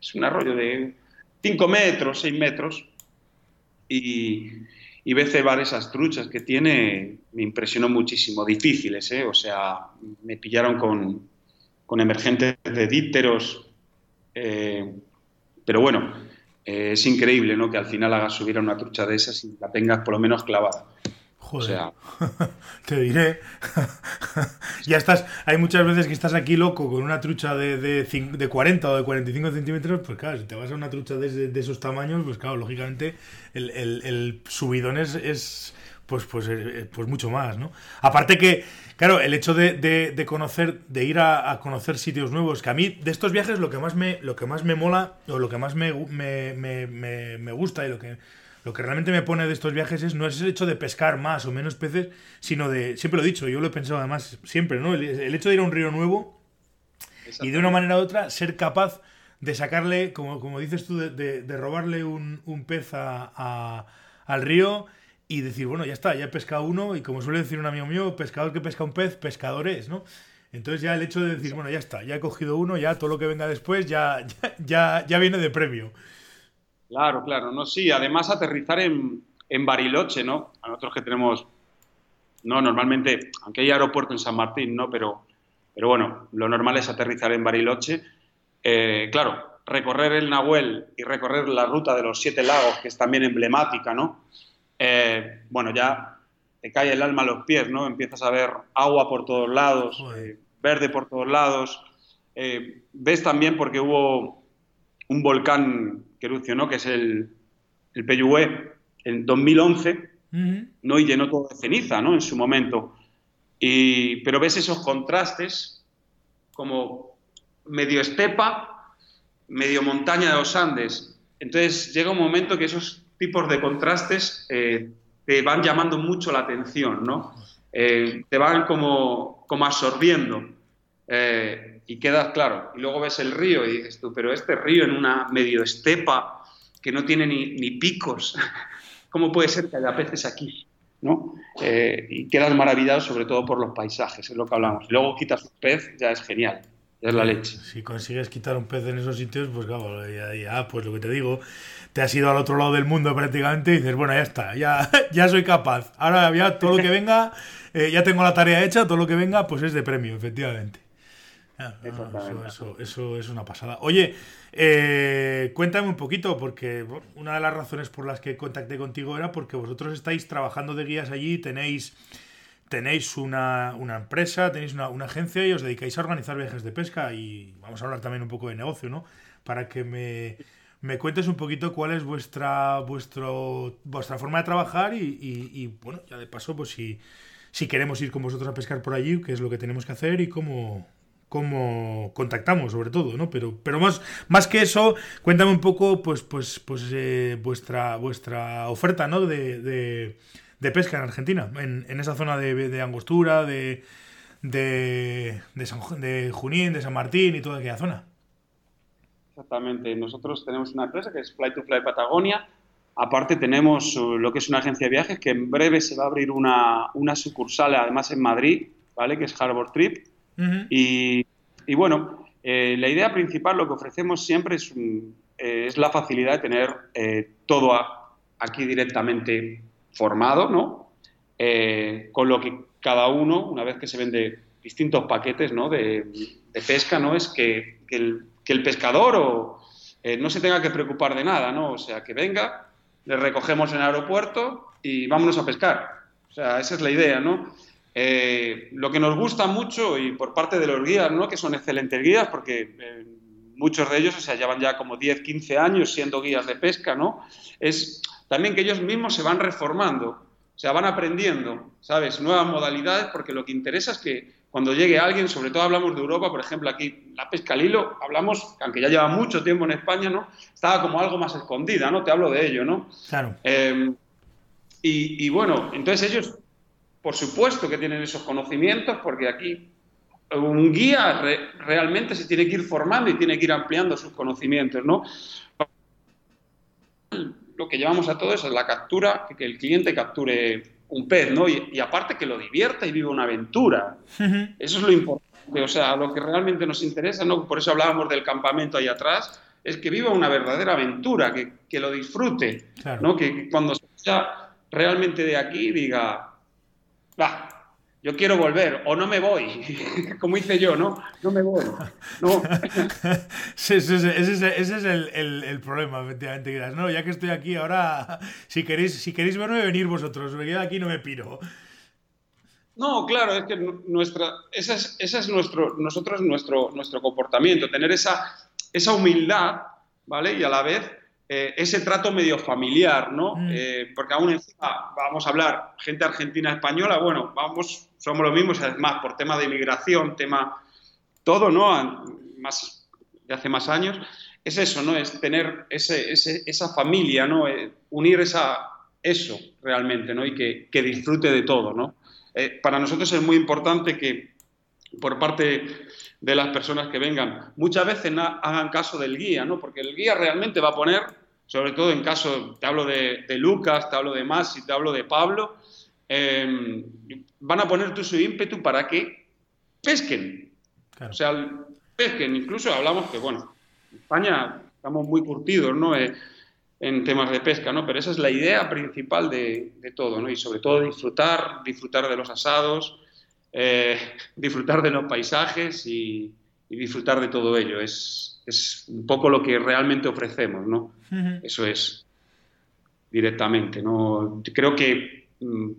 Es un arroyo de 5 metros, 6 metros. Y, y ve esas truchas que tiene, me impresionó muchísimo. Difíciles, ¿eh? O sea, me pillaron con, con emergentes de dípteros. Eh, pero bueno, eh, es increíble, ¿no? Que al final hagas subir a una trucha de esas y la tengas por lo menos clavada. Joder. O sea, te diré. ya estás. Hay muchas veces que estás aquí loco con una trucha de, de, 40 o de 45 centímetros. Pues claro, si te vas a una trucha de, esos tamaños, pues claro, lógicamente el, el, subidón es, pues, pues, eh, pues mucho más, ¿no? Aparte que Claro, el hecho de, conocer, de ir a, conocer sitios nuevos, que a mí de estos viajes lo que más me, lo que más me mola, o lo que más me, me, gusta y lo que, lo que realmente me pone de estos viajes es no es el hecho de pescar más o menos peces, sino de, siempre lo he dicho, yo lo he pensado además siempre, ¿no? El, hecho de ir a un río nuevo y de una manera u otra ser capaz de sacarle, como, como dices tú, de, robarle un, pez a, al río y decir, bueno, ya está, ya he pescado uno y como suele decir un amigo mío, pescador que pesca un pez, pescador es, ¿no? Entonces ya el hecho de decir, bueno, ya está, ya he cogido uno, ya todo lo que venga después ya, ya, ya, viene de premio. Claro, claro, no, sí, además aterrizar en, en Bariloche, ¿no? A nosotros que tenemos, no, normalmente, aunque hay aeropuerto en San Martín, ¿no? Pero, pero bueno, lo normal es aterrizar en Bariloche. Eh, claro, recorrer el Nahuel y recorrer la ruta de los siete lagos, que es también emblemática, ¿no? Eh, bueno, ya te cae el alma a los pies, ¿no? Empiezas a ver agua por todos lados, eh, verde por todos lados. Eh, ves también porque hubo un volcán que erupcionó, que es el, el en 2011, ¿no? Y llenó todo de ceniza, ¿no? En su momento. Y, pero ves esos contrastes como medio estepa, medio montaña de los Andes. Entonces llega un momento que esos tipos de contrastes eh, te van llamando mucho la atención, ¿no? Eh, te van como, como absorbiendo eh, y quedas claro. Y luego ves el río y dices tú, pero este río en una medio estepa que no tiene ni, ni picos, ¿cómo puede ser que haya peces aquí? ¿no? y quedas maravillado sobre todo por los paisajes, es lo que hablamos. luego quitas un pez, ya es genial es la leche. Si consigues quitar un pez en esos sitios, pues claro, ya, pues lo que te digo, te has ido al otro lado del mundo prácticamente y dices, bueno, ya está, ya, ya soy capaz. Ahora ya todo lo que venga, eh, ya tengo la tarea hecha, todo lo que venga, pues es de premio, efectivamente. eso, eso, es una pasada. Oye, eh, cuéntame un poquito, porque una de las razones por las que contacté contigo era porque vosotros estáis trabajando de guías allí, tenéis tenéis una, empresa, tenéis una, agencia y os dedicáis a organizar viajes de pesca y vamos a hablar también un poco de negocio, ¿no? Para que me, me cuentes un poquito cuál es vuestra, vuestro, vuestra forma de trabajar y, bueno, ya de paso, pues si, si queremos ir con vosotros a pescar por allí, qué es lo que tenemos que hacer y cómo, cómo contactamos sobre todo, ¿no? Pero, pero más, más que eso, cuéntame un poco, pues, pues, pues eh, vuestra, vuestra oferta, ¿no? de de pesca en Argentina, en, en esa zona de, Angostura, de, de, San, de Junín, de San Martín y toda aquella zona. Exactamente. Nosotros tenemos una empresa que es Fly to Fly Patagonia. Aparte tenemos uh, lo que es una agencia de viajes que en breve se va a abrir una, una sucursal, además en Madrid, ¿vale? Que es Harbor Trip. y, y, bueno, eh, la idea principal, lo que ofrecemos siempre es, eh, es la facilidad de tener eh, todo aquí directamente formado, ¿no? Eh, con lo que cada uno, una vez que se vende distintos paquetes ¿no? de, pesca, ¿no? Es que, el, pescador o, eh, no se tenga que preocupar de nada, ¿no? O sea, que venga, le recogemos en el aeropuerto y vámonos a pescar. O sea, esa es la idea, ¿no? Eh, lo que nos gusta mucho y por parte de los guías, ¿no? Que son excelentes guías porque muchos de ellos, o sea, llevan ya como 10, 15 años siendo guías de pesca, ¿no? Es también que ellos mismos se van reformando, o sea, van aprendiendo, ¿sabes? Nuevas modalidades, porque lo que interesa es que cuando llegue alguien, sobre todo hablamos de Europa, por ejemplo, aquí la pesca al hilo, hablamos, aunque ya lleva mucho tiempo en España, ¿no? Estaba como algo más escondida, ¿no? Te hablo de ello, ¿no? Claro. Em, y, bueno, entonces ellos, por supuesto que tienen esos conocimientos, porque aquí un guía realmente se tiene que ir formando y tiene que ir ampliando sus conocimientos, ¿no? lo que llevamos a todo eso es la captura, que el cliente capture un pez, ¿no? Y, aparte que lo divierta y viva una aventura. Eso es lo importante, o sea, lo que realmente nos interesa, ¿no? Por eso hablábamos del campamento ahí atrás, es que viva una verdadera aventura, que, que lo disfrute, ¿no? Que cuando sea realmente de aquí diga, va, yo quiero volver o no me voy, como hice yo, ¿no? No me voy. No. ese, es el, problema, efectivamente. No, ya que estoy aquí, ahora, si queréis, si queréis verme, venir vosotros. Me quedo aquí no me piro. No, claro, es que nuestra, ese es, es nuestro, nosotros nuestro, nuestro comportamiento, tener esa, esa humildad, ¿vale? Y a la vez eh, ese trato medio familiar, ¿no? Mm. Eh, porque aún encima vamos a hablar gente argentina española, bueno, vamos, somos los mismos, además por tema de inmigración, tema todo, ¿no? Más de hace más años, es eso, ¿no? Es tener ese, esa familia, ¿no? Eh, unir esa, eso realmente, ¿no? Y que, que disfrute de todo, ¿no? Para nosotros es muy importante que por parte de las personas que vengan. Muchas veces hagan caso del guía, ¿no? Porque el guía realmente va a poner, sobre todo en caso, te hablo de, Lucas, te hablo de Masi, te hablo de Pablo, em, van a poner todo su ímpetu para que pesquen. O sea, pesquen. Incluso hablamos que, bueno, en España estamos muy curtidos, ¿no? Eh, en temas de pesca, ¿no? Pero esa es la idea principal de, de todo, ¿no? Y sobre todo disfrutar, disfrutar de los asados, eh, disfrutar de los paisajes y, disfrutar de todo ello. Es, es, un poco lo que realmente ofrecemos, ¿no? Eso es, directamente. ¿no? Creo que mm,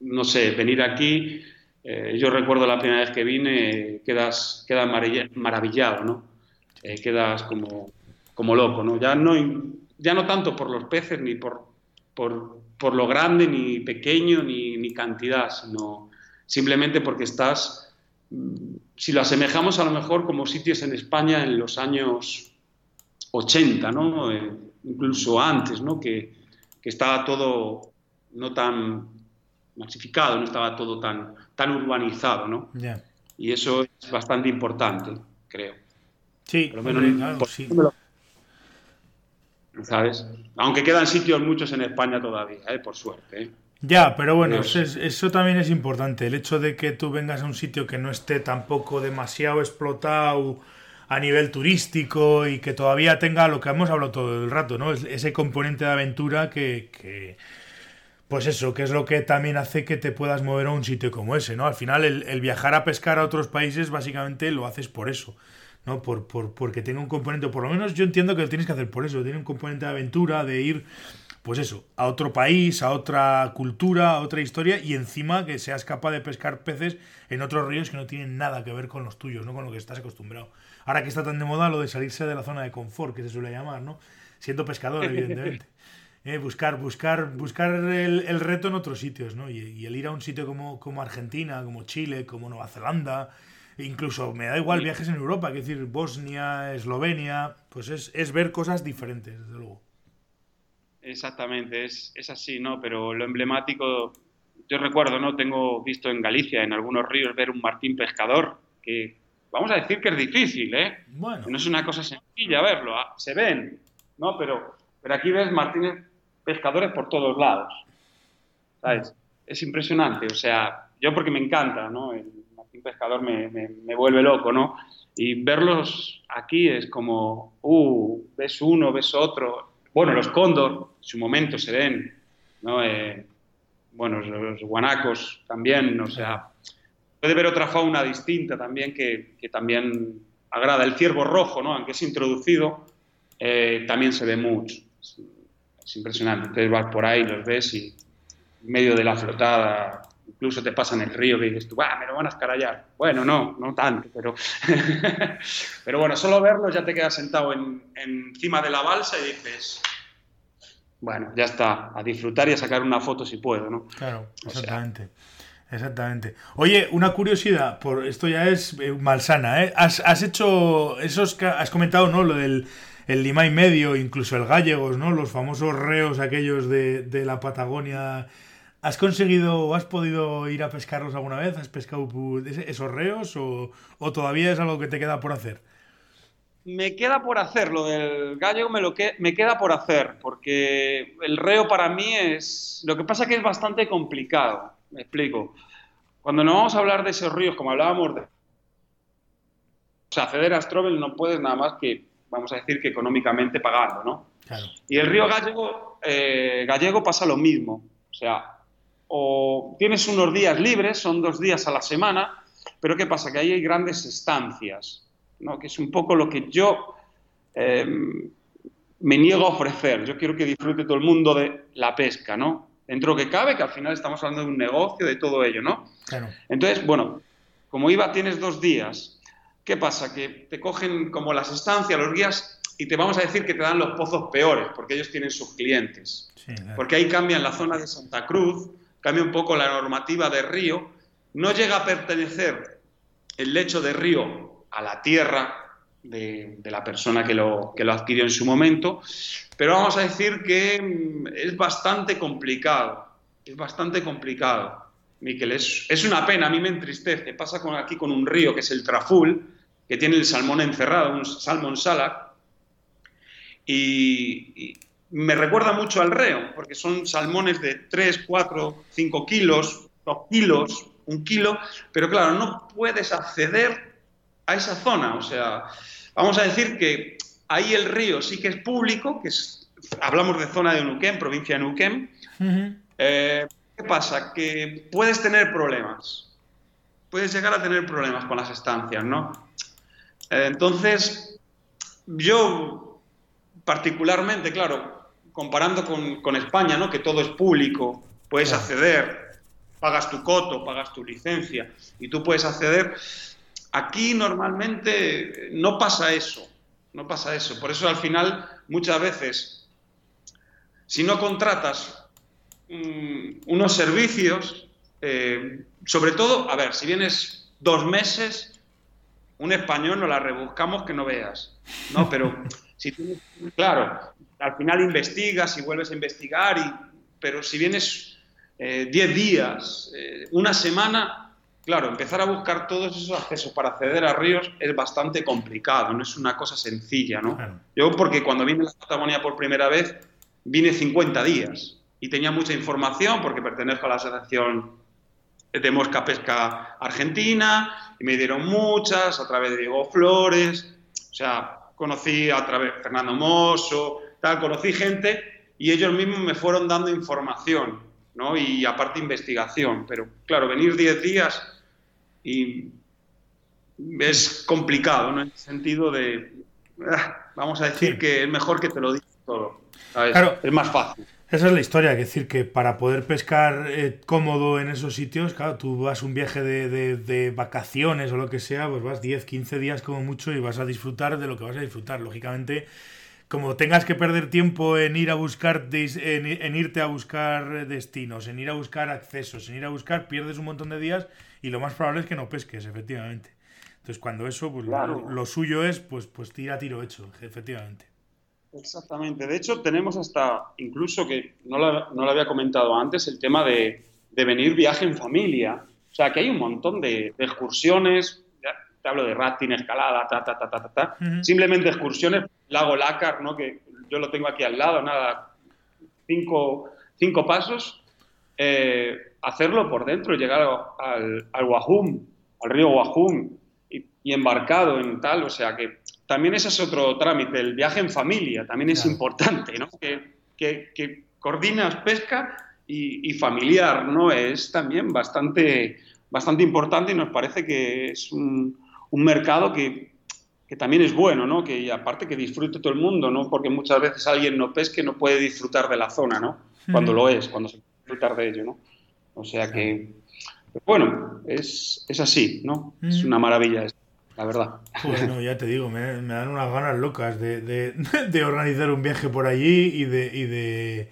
no sé, venir aquí, eh, yo recuerdo la primera vez que vine, quedas, quedas maravillado, ¿no? Eh, quedas como, como loco, ¿no? Ya, ¿no? Ya no tanto por los peces ni por, por, por lo grande, ni pequeño, ni, ni, cantidad, sino simplemente porque estás, si lo asemejamos a lo mejor como sitios en España en los años 80, ¿no? Eh, incluso antes, ¿no? Que, que estaba todo no tan masificado, no estaba todo tan, tan urbanizado, ¿no? Y eso es bastante importante, creo. Sí, Por lo menos, sí. ¿Sabes? Aunque quedan sitios muchos en España todavía, ¿eh? por suerte. ¿eh? Ya, pero bueno, eso, también es importante. El hecho de que tú vengas a un sitio que no esté tampoco demasiado explotado a nivel turístico y que todavía tenga lo que hemos hablado todo el rato, ¿no? Ese componente de aventura que pues eso, que es lo que también hace que te puedas mover a un sitio como ese, ¿no? Al final, el, viajar a pescar a otros países, básicamente lo haces por eso, ¿no? Por, por, porque tiene un componente, por lo menos yo entiendo que lo tienes que hacer por eso, tiene un componente de aventura, de ir, pues eso, a otro país, a otra cultura, a otra historia, y encima que seas capaz de pescar peces en otros ríos que no tienen nada que ver con los tuyos, ¿no? Con lo que estás acostumbrado. Ahora que está tan de moda lo de salirse de la zona de confort, que se suele llamar, ¿no? Siendo pescador, evidentemente. Eh, buscar, buscar, buscar el, reto en otros sitios, ¿no? Y, el ir a un sitio como, como Argentina, como Chile, como Nueva Zelanda, incluso me da igual viajes en Europa, que decir Bosnia, Eslovenia, pues es, ver cosas diferentes, desde luego. Exactamente, es, es, así, ¿no? Pero lo emblemático, yo recuerdo, ¿no? Tengo visto en Galicia, en algunos ríos, ver un martín pescador, que vamos a decir que es difícil, ¿eh? Bueno. No es una cosa sencilla verlo, ah, se ven, ¿no? Pero, pero aquí ves martínez pescadores por todos lados. ¿Sabes? Es impresionante, o sea, yo porque me encanta, ¿no? El Martín Pescador me, vuelve loco, ¿no? Y verlos aquí es como, uh, ves uno, ves otro. Bueno, los cóndor, en su momento se ven, ¿no? Eh, bueno, los guanacos también, o sea, puede ver otra fauna distinta también que, que también agrada. El ciervo rojo, ¿no? Aunque es introducido, eh, también se ve mucho es impresionante. Entonces vas por ahí, los ves y en medio de la flotada, incluso te pasan el río que dices tú, ¡ah, me lo van a escarallar! Bueno, no, no tanto, pero, pero bueno, solo verlos ya te quedas sentado en, encima de la balsa y dices, bueno, ya está, a disfrutar y a sacar una foto si puedo, ¿no? Claro, exactamente. Exactamente. Oye, una curiosidad, por esto ya es eh, malsana, ¿eh? Has, has hecho esos has comentado, ¿no? Lo del el Lima y medio, incluso el Gallegos, ¿no? Los famosos reos aquellos de, la Patagonia. ¿Has conseguido o has podido ir a pescarlos alguna vez? ¿Has pescado esos reos o, todavía es algo que te queda por hacer? Me queda por hacer, lo del gallego me, lo que, me queda por hacer, porque el reo para mí es... Lo que pasa que es bastante complicado, me explico. Cuando nos vamos a hablar de esos ríos, como hablábamos de... O sea, acceder a Strobel no puedes nada más que vamos a decir que económicamente pagando, ¿no? Y el río Gallego, eh, Gallego pasa lo mismo, o sea, o tienes unos días libres, son dos días a la semana, pero ¿qué pasa? Que ahí hay grandes estancias, ¿no? Que es un poco lo que yo eh, me niego a ofrecer. Yo quiero que disfrute todo el mundo de la pesca, ¿no? Dentro que cabe, que al final estamos hablando de un negocio, de todo ello, ¿no? Entonces, bueno, como iba, tienes dos días ¿Qué pasa? Que te cogen como las estancias, los guías, y te vamos a decir que te dan los pozos peores, porque ellos tienen sus clientes. Porque ahí cambia en la zona de Santa Cruz, cambia un poco la normativa de río, no llega a pertenecer el lecho de río a la tierra de, la persona que lo, que lo adquirió en su momento, pero vamos a decir que mm, es bastante complicado, es bastante complicado. Miquel, es, es, una pena, a mí me entristece. Pasa con, aquí con un río que es el Traful, que tiene el salmón encerrado, un salmón salak, y, me recuerda mucho al reo, porque son salmones de 3, 4, 5 kilos, 2 kilos, un kilo, pero claro, no puedes acceder a esa zona. O sea, vamos a decir que ahí el río sí que es público, que es, hablamos de zona de Nuquén, provincia de Nuquén, ¿Qué pasa? Que puedes tener problemas. Puedes llegar a tener problemas con las estancias, ¿no? Eh, entonces, yo particularmente, claro, comparando con, España, ¿no? Que todo es público, puedes acceder. pagas tu coto, pagas tu licencia y tú puedes acceder. Aquí normalmente no pasa eso, no pasa eso. Por eso al final muchas veces, si no contratas mm, unos servicios, eh, sobre todo, a ver, si vienes dos meses, un español no la rebuscamos que no veas, ¿no? Pero si tienes, claro, al final investigas y vuelves a investigar, y, pero si vienes 10 eh, días, eh, una semana, claro, empezar a buscar todos esos accesos para acceder a ríos es bastante complicado, no es una cosa sencilla, ¿no? Yo porque cuando vine a la Patagonia por primera vez, vine 50 días y tenía mucha información porque pertenezco a la Asociación de Mosca Pesca Argentina y me dieron muchas a través de Diego Flores, o sea, conocí a través de Fernando Mosso, tal, conocí gente y ellos mismos me fueron dando información, ¿no? Y aparte investigación, pero claro, venir 10 días y es complicado, ¿no? En el sentido de, ah, vamos a decir que es mejor que te lo diga todo, Claro. Es más fácil. Esa es la historia, es decir, que para poder pescar eh, cómodo en esos sitios, claro, tú vas un viaje de, vacaciones o lo que sea, pues vas 10, 15 días como mucho y vas a disfrutar de lo que vas a disfrutar. Lógicamente, como tengas que perder tiempo en ir a buscar, en, irte a buscar destinos, en ir a buscar accesos, en ir a buscar, pierdes un montón de días y lo más probable es que no pesques, efectivamente. Entonces, cuando eso, pues lo, suyo es, pues, pues tira tiro hecho, efectivamente. Exactamente. De hecho, tenemos hasta, incluso que no lo, no lo había comentado antes, el tema de, de, venir viaje en familia. O sea, que hay un montón de, excursiones, te hablo de rafting, escalada, ta, ta, ta, ta, ta, simplemente excursiones, lago Lácar, ¿no? que yo lo tengo aquí al lado, nada, cinco, cinco pasos, eh, hacerlo por dentro, llegar al, al al río Guajum, y, y embarcado en tal, o sea que también ese es otro trámite, el viaje en familia, también es importante, ¿no? Que, que, coordinas pesca y, familiar, ¿no? Es también bastante, bastante importante y nos parece que es un, un mercado que, que, también es bueno, ¿no? Que aparte que disfrute todo el mundo, ¿no? Porque muchas veces alguien no pesque no puede disfrutar de la zona, ¿no? Cuando lo es, cuando se puede disfrutar de ello, ¿no? O sea que, bueno, es, es así, ¿no? Es una maravilla esto la verdad. Bueno, ya te digo, me, dan unas ganas locas de, organizar un viaje por allí y de, y de,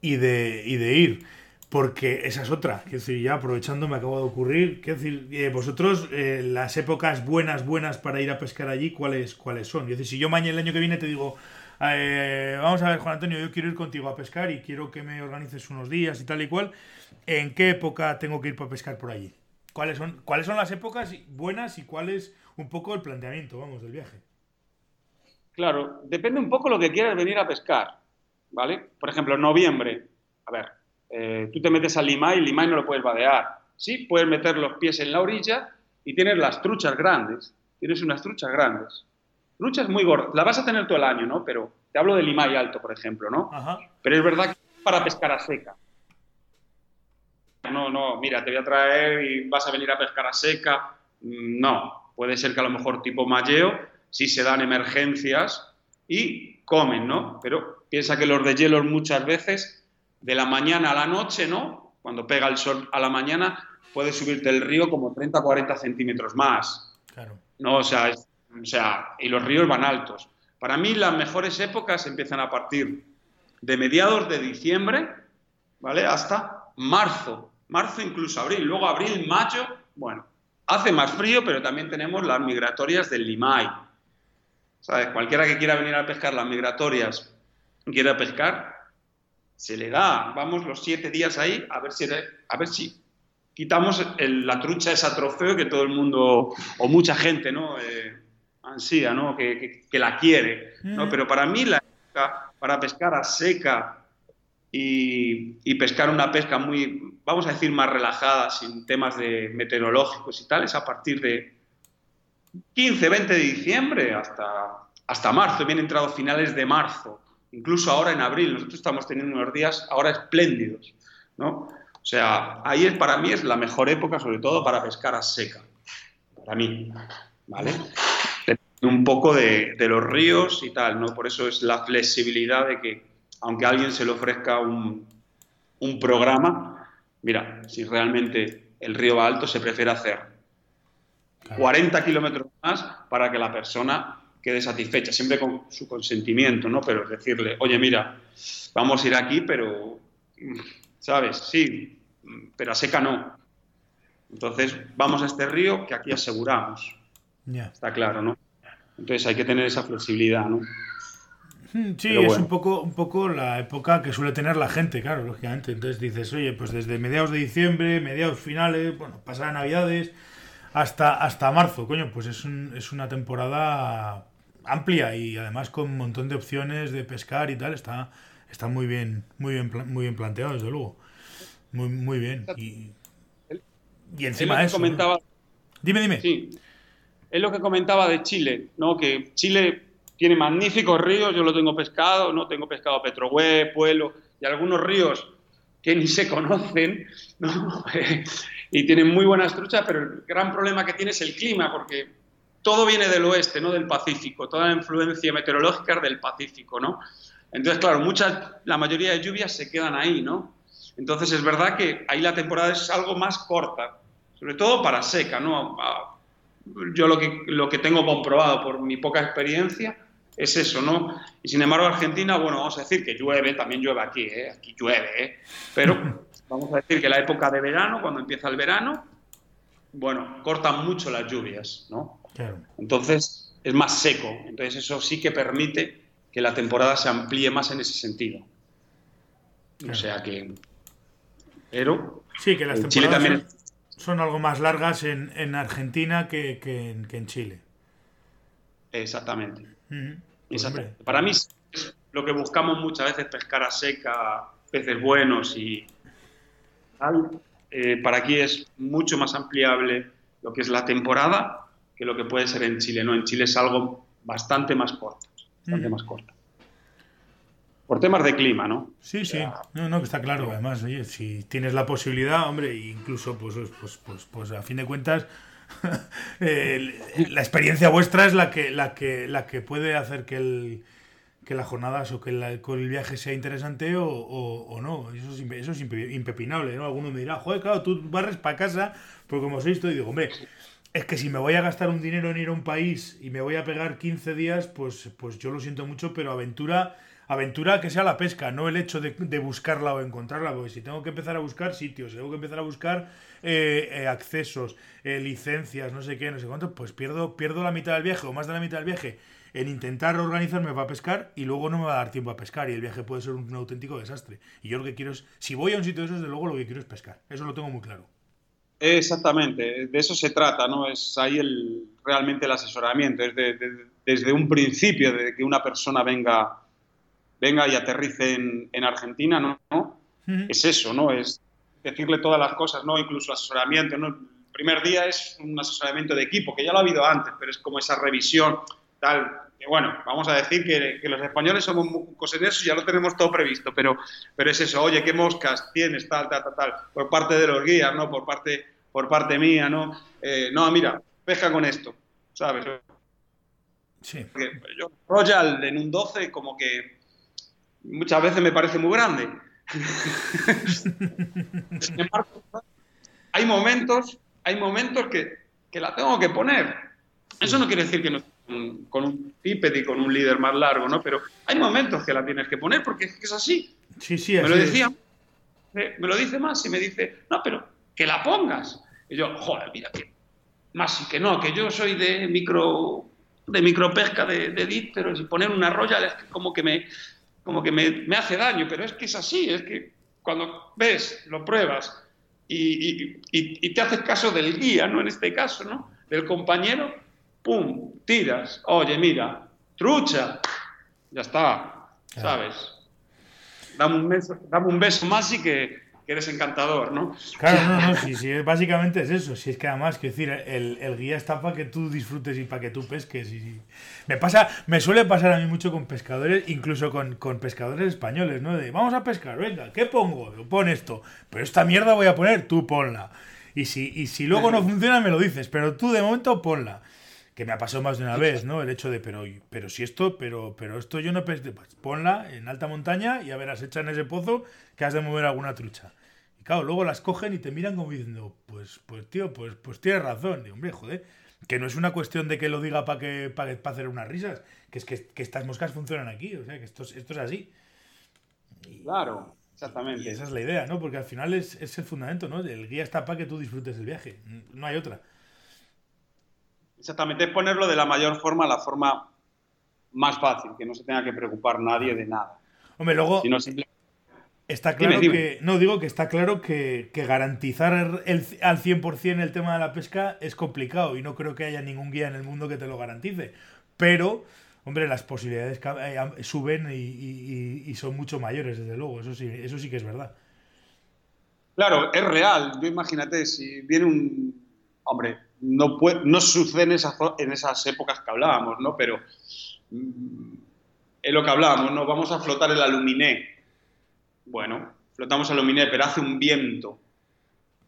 y de, y de ir. Porque esa es otra. Quiero decir, ya aprovechando, me acaba de ocurrir. Quiero decir, eh, vosotros, eh, las épocas buenas, buenas para ir a pescar allí, ¿cuáles, cuáles son? Quiero decir, si yo mañana el año que viene te digo, eh, vamos a ver, Juan Antonio, yo quiero ir contigo a pescar y quiero que me organices unos días y tal y cual, ¿en qué época tengo que ir para pescar por allí? ¿Cuáles son, ¿Cuáles son las épocas buenas y cuáles un poco el planteamiento, vamos, del viaje. Claro, depende un poco lo que quieras venir a pescar, ¿vale? Por ejemplo, en noviembre, a ver, eh, tú te metes a Limay y Limay no lo puedes vadear. Sí, puedes meter los pies en la orilla y tienes las truchas grandes, tienes unas truchas grandes. Truchas muy gordas, las vas a tener todo el año, ¿no? Pero te hablo de Limay alto, por ejemplo, ¿no? Pero es verdad que para pescar a seca. No, no, mira, te voy a traer y vas a venir a pescar a seca. No, Puede ser que a lo mejor tipo malleo, si se dan emergencias y comen, ¿no? Pero piensa que los de hielo muchas veces, de la mañana a la noche, ¿no? Cuando pega el sol a la mañana, puede subirte el río como 30 40 centímetros más. Claro. ¿No? O sea, o sea, y los ríos van altos. Para mí las mejores épocas empiezan a partir de mediados de diciembre, ¿vale? Hasta marzo, marzo incluso abril, luego abril, mayo, bueno, Hace más frío, pero también tenemos las migratorias del Limay. ¿Sabes? Cualquiera que quiera venir a pescar las migratorias, quiera pescar, se le da. Vamos los siete días ahí a ver si, a ver si quitamos la trucha, esa trofeo que todo el mundo, o mucha gente, ¿no? Eh, ansía, ¿no? Que, la quiere. ¿no? Pero para mí la época para pescar a seca y, pescar una pesca muy, vamos a decir, más relajada, sin temas de meteorológicos y tales, a partir de 15, 20 de diciembre hasta, hasta marzo, bien entrado finales de marzo, incluso ahora en abril, nosotros estamos teniendo unos días ahora espléndidos, ¿no? O sea, ahí es, para mí es la mejor época, sobre todo para pescar a seca, para mí, ¿vale? Un poco de, los ríos y tal, ¿no? Por eso es la flexibilidad de que aunque alguien se le ofrezca un, programa, mira, si realmente el río va alto, se prefiere hacer 40 kilómetros más para que la persona quede satisfecha, siempre con su consentimiento, ¿no? Pero decirle, oye, mira, vamos a ir aquí, pero, ¿sabes? Sí, pero a seca no. Entonces, vamos a este río que aquí aseguramos. Está claro, ¿no? Entonces hay que tener esa flexibilidad, ¿no? Sí, es un poco, un poco la época que suele tener la gente, claro, lógicamente. Entonces dices, oye, pues desde mediados de diciembre, mediados finales, bueno, pasadas navidades, hasta, hasta marzo, coño, pues es, un, es una temporada amplia y además con un montón de opciones de pescar y tal, está, está muy bien, muy bien, muy bien planteado, desde luego. Muy, muy bien. Y, y encima eso. Comentaba, Dime, dime. Sí. Es lo que comentaba de Chile, ¿no? Que Chile tiene magníficos ríos, yo lo tengo pescado, no tengo pescado Petrohue, Pueblo y algunos ríos que ni se conocen, ¿no? y tienen muy buenas truchas, pero el gran problema que tiene es el clima, porque todo viene del oeste, no del Pacífico, toda la influencia meteorológica es del Pacífico, ¿no? Entonces, claro, muchas, la mayoría de lluvias se quedan ahí, ¿no? Entonces es verdad que ahí la temporada es algo más corta, sobre todo para seca, ¿no? Yo lo que, lo que tengo comprobado por mi poca experiencia es eso, ¿no? Y sin embargo Argentina, bueno, vamos a decir que llueve, también llueve aquí, ¿eh? Aquí llueve, ¿eh? Pero vamos a decir que la época de verano, cuando empieza el verano, bueno, cortan mucho las lluvias, ¿no? Entonces es más seco, entonces eso sí que permite que la temporada se amplíe más en ese sentido. O sea que... Pero... Sí, que las temporadas también... son, algo más largas en, Argentina que, en, Chile. Exactamente. Pues Para mí es lo que buscamos muchas veces, pescar a seca, peces buenos y tal. Eh, para aquí es mucho más ampliable lo que es la temporada que lo que puede ser en Chile. No, en Chile es algo bastante más corto, bastante más corto. Por temas de clima, ¿no? Sí, sí. No, no, que está claro. Además, oye, si tienes la posibilidad, hombre, incluso, pues, pues, pues, pues a fin de cuentas, la experiencia vuestra es la que, la que, la que puede hacer que el que la jornada o que, el viaje sea interesante o, no. Eso es, eso es impepinable, ¿no? Alguno me dirá, joder, claro, tú barres para casa, porque como sois esto, y digo, hombre, es que si me voy a gastar un dinero en ir a un país y me voy a pegar 15 días, pues, pues yo lo siento mucho, pero aventura aventura que sea la pesca, no el hecho de, buscarla o encontrarla, porque si tengo que empezar a buscar sitios, tengo que empezar a buscar eh, eh, accesos, eh, licencias, no sé qué, no sé cuánto, pues pierdo, pierdo la mitad del viaje o más de la mitad del viaje en intentar organizarme para pescar y luego no me va a dar tiempo a pescar y el viaje puede ser un, auténtico desastre. Y yo lo que quiero es, si voy a un sitio de esos, de luego lo que quiero es pescar. Eso lo tengo muy claro. Exactamente, de eso se trata, ¿no? Es ahí el, realmente el asesoramiento, es desde un principio, de que una persona venga venga y aterrice en, Argentina, ¿no? Es eso, ¿no? Es decirle todas las cosas, ¿no? Incluso asesoramiento, ¿no? El primer día es un asesoramiento de equipo, que ya lo ha habido antes, pero es como esa revisión, tal. Que bueno, vamos a decir que, los españoles somos muy en eso, ya lo tenemos todo previsto, pero, pero es eso, oye, ¿qué moscas tienes, tal, tal, tal, tal, por parte de los guías, ¿no? Por parte, por parte mía, ¿no? Eh, no, mira, pesca con esto, ¿sabes? Sí. yo, Royal en un 12 como que muchas veces me parece muy grande. Sin embargo, hay momentos, hay momentos que, que, la tengo que poner. Eso no quiere decir que no con un píped y con un líder más largo, ¿no? Pero hay momentos que la tienes que poner porque es así. Sí, sí, Me lo decía, me, lo dice más y me dice, no, pero que la pongas. Y yo, joder, mira, que más que no, que yo soy de micro de micropesca de, de dípteros y poner una roya es como que me, como que me, hace daño, pero es que es así, es que cuando ves, lo pruebas y, te haces caso del guía, ¿no? En este caso, ¿no? Del compañero, ¡pum! Tiras, oye, mira, trucha, ya está, ¿sabes? Dame un beso, dame un beso más y que, eres encantador, ¿no? Claro, no, no, sí, sí, básicamente es eso. Si es que además, quiero decir, el, guía está para que tú disfrutes y para que tú pesques. Y, Me pasa, me suele pasar a mí mucho con pescadores, incluso con, pescadores españoles, ¿no? De vamos a pescar, venga, ¿qué pongo? Pon esto. Pero esta mierda voy a poner, tú ponla. Y si, y si luego no funciona, me lo dices, pero tú de momento ponla que me ha pasado más de una vez, ¿no? El hecho de, pero, pero si esto, pero, pero esto yo no pues ponla en alta montaña y a verás, echa en ese pozo que has de mover alguna trucha. Y claro, luego las cogen y te miran como diciendo, pues, pues tío, pues, pues tienes razón. Hombre, joder, que no es una cuestión de que lo diga para que para hacer unas risas, que es que, estas moscas funcionan aquí, o sea, que esto, esto es así. claro, exactamente. Y esa es la idea, ¿no? Porque al final es, es el fundamento, ¿no? El guía está para que tú disfrutes el viaje, no hay otra. Exactamente, es ponerlo de la mayor forma, la forma más fácil, que no se tenga que preocupar nadie de nada. Hombre, luego está claro que, no digo que está claro que, garantizar el, al 100% el tema de la pesca es complicado y no creo que haya ningún guía en el mundo que te lo garantice, pero hombre, las posibilidades eh, suben y, son mucho mayores, desde luego, eso sí, eso sí que es verdad. Claro, es real. Yo imagínate, si viene un... Hombre, no, puede, no sucede en esas, en esas épocas que hablábamos, ¿no? Pero mm, es lo que hablábamos, ¿no? Vamos a flotar el aluminé. Bueno, flotamos aluminé, pero hace un viento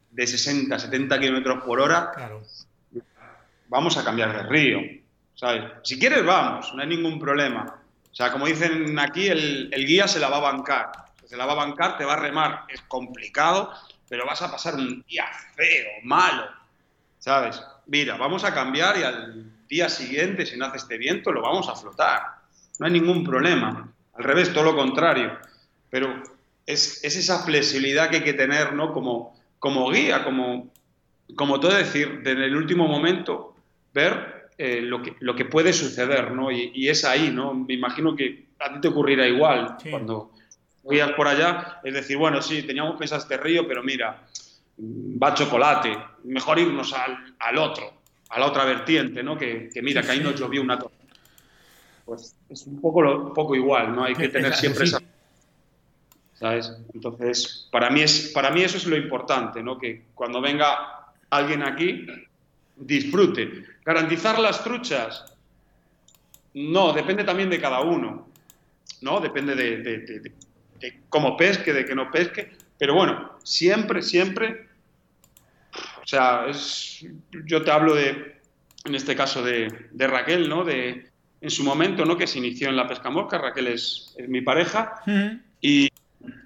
de 60, 70 kilómetros por hora. Claro. Vamos a cambiar de río, ¿sabes? Si quieres, vamos, no hay ningún problema. O sea, como dicen aquí, el, el guía se la va a bancar. Se la va a bancar, te va a remar. Es complicado, pero vas a pasar un día feo, malo ¿sabes? Mira, vamos a cambiar y al día siguiente, si no hace este viento, lo vamos a flotar. No hay ningún problema. Al revés, todo lo contrario. Pero es, esa flexibilidad que hay que tener, ¿no? Como, como guía, como, como todo decir, en el último momento, ver eh, lo, que, lo que puede suceder, ¿no? Y, es ahí, ¿no? Me imagino que a ti te ocurrirá igual cuando guías por allá. Es decir, bueno, sí, teníamos pensado este río, pero mira, va chocolate, mejor irnos al, al otro, a la otra vertiente, ¿no? Que, que mira, que ahí nos llovió una torre. Pues es un poco, un poco igual, ¿no? Hay que tener siempre esa... ¿Sabes? Entonces, para mí, es, para mí eso es lo importante, ¿no? Que cuando venga alguien aquí, disfrute. Garantizar las truchas, no, depende también de cada uno, ¿no? Depende de, de, de, de cómo pesque, de que no pesque, pero bueno, siempre, siempre, o sea, es, yo te hablo de, en este caso de, Raquel, ¿no? De, en su momento, ¿no? Que se inició en la pesca mosca, Raquel es, mi pareja, y,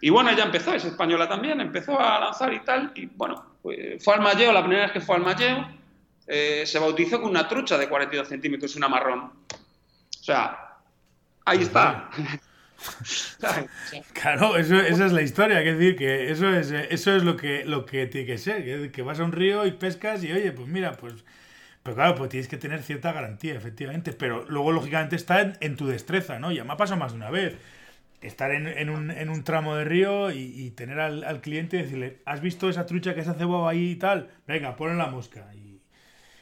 y, bueno, ella empezó, es española también, empezó a lanzar y tal, y bueno, pues, fue al Malleo, la primera vez que fue al Malleo, eh, se bautizó con una trucha de 42 centímetros, una marrón. O sea, ahí está. Claro, eso, esa es la historia, que decir que eso es, eso es lo que, lo que tiene que ser, que, vas a un río y pescas y oye, pues mira, pues, pero claro, pues tienes que tener cierta garantía, efectivamente, pero luego lógicamente está en, tu destreza, ¿no? Ya me ha pasado más de una vez, estar en, un, en tramo de río y, tener al, cliente y decirle, ¿has visto esa trucha que se ha cebado ahí y tal? Venga, ponle la mosca. Y,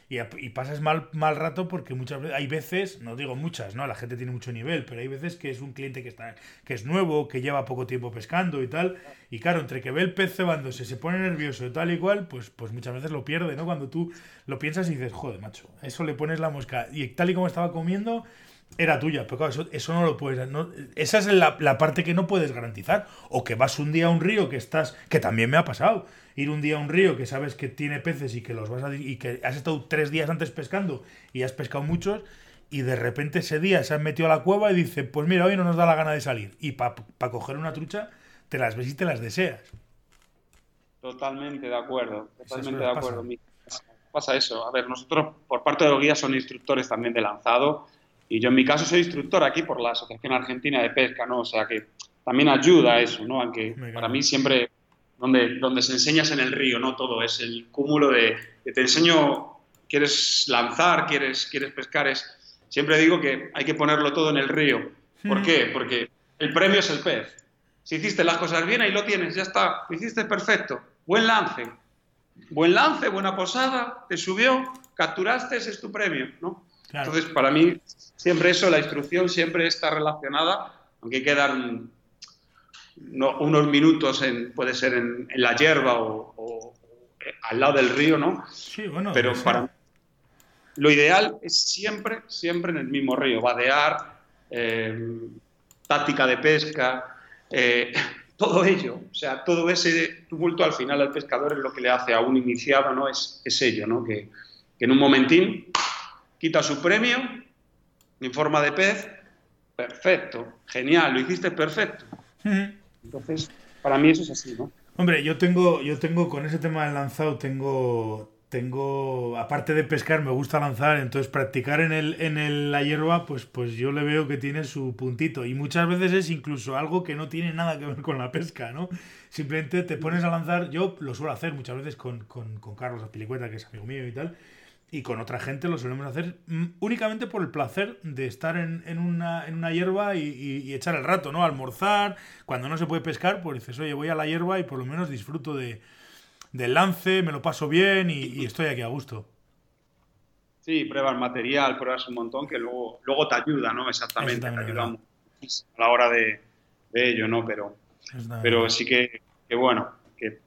y, pasas mal, mal rato porque muchas veces, hay veces, no digo muchas, ¿no? La gente tiene mucho nivel, pero hay veces que es un cliente que está, que es nuevo, que lleva poco tiempo pescando y tal, y claro, entre que ve el pez cebándose, se pone nervioso y tal y cual, pues, pues muchas veces lo pierde, ¿no? Cuando tú lo piensas y dices, joder, macho, eso le pones la mosca, y tal y como estaba comiendo, era tuya, pero claro, eso, no lo puedes. No, esa es la, la, parte que no puedes garantizar. O que vas un día a un río que estás. que también me ha pasado ir un día a un río que sabes que tiene peces y que los vas a, y que has estado tres días antes pescando y has pescado muchos y de repente ese día se han metido a la cueva y dice, pues mira, hoy no nos da la gana de salir. Y para coger una trucha te las ves y te las deseas. Totalmente de acuerdo, totalmente de acuerdo. Pasa. pasa eso. A ver, nosotros por parte de los guías son instructores también de lanzado y yo en mi caso soy instructor aquí por la Asociación Argentina de Pesca, ¿no? O sea que también ayuda a eso, ¿no? Aunque para mí siempre donde, donde se enseñas en el río, no todo, es el cúmulo de, te enseño, quieres lanzar, quieres, quieres pescar, es, siempre digo que hay que ponerlo todo en el río. ¿Por qué? Porque el premio es el pez. Si hiciste las cosas bien, ahí lo tienes, ya está, lo hiciste perfecto, buen lance, buen lance, buena posada, te subió, capturaste, ese es tu premio, ¿no? Entonces, para mí, siempre eso, la instrucción siempre está relacionada, aunque hay que dar unos minutos, en, puede ser en, la hierba o, eh, al lado del río, ¿no? Sí, bueno. Pero para lo ideal es siempre, siempre en el mismo río, vadear, eh, táctica de pesca, eh, todo ello, o sea, todo ese tumulto al final al pescador es lo que le hace a un iniciado, ¿no? Es, es ello, ¿no? Que, en un momentín quita su premio en forma de pez, perfecto, genial, lo hiciste perfecto. Entonces, para mí eso es así, ¿no? Hombre, yo tengo, yo tengo con ese tema del lanzado, tengo, tengo, aparte de pescar, me gusta lanzar, entonces practicar en el, en el, la hierba, pues, pues yo le veo que tiene su puntito. Y muchas veces es incluso algo que no tiene nada que ver con la pesca, ¿no? Simplemente te pones a lanzar, yo lo suelo hacer muchas veces con, con, con Carlos Apilicueta, que es amigo mío y tal, y con otra gente lo solemos hacer mm, únicamente por el placer de estar en, en, una, en una hierba y, y, y, echar el rato, ¿no? Almorzar, cuando no se puede pescar, pues dices, oye, voy a la hierba y por lo menos disfruto de, del lance, me lo paso bien y, y, estoy aquí a gusto. Sí, pruebas material, pruebas un montón que luego, luego te ayuda, ¿no? Exactamente, te ayuda a la hora de, de ello, ¿no? Pero, pero sí que, que, bueno, que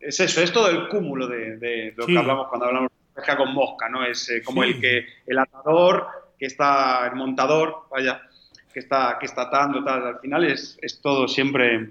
es eso, es todo el cúmulo de, de lo sí. que hablamos cuando hablamos pesca con mosca, ¿no? Es eh, como sí. el que el atador, que está el montador, vaya, que está, que está atando, tal. Al final es, es todo siempre,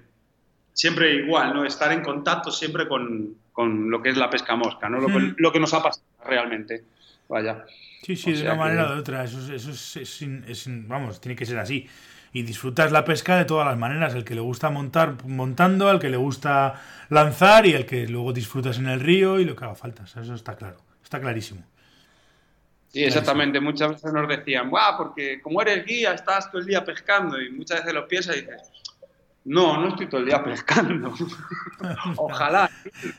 siempre igual, ¿no? Estar en contacto siempre con, con lo que es la pesca mosca, ¿no? Lo, mm. lo, que nos ha pasado realmente, vaya. Sí, sí, o de una manera o de otra, eso, eso es, es, es, vamos, tiene que ser así. Y disfrutas la pesca de todas las maneras, el que le gusta montar montando, al que le gusta lanzar y el que luego disfrutas en el río y lo que haga falta, eso está claro. Está clarísimo. Sí, exactamente. Muchas veces nos decían, ¡guau! Porque como eres guía, estás todo el día pescando. Y muchas veces lo piensas y dices, no, no estoy todo el día pescando. Ojalá,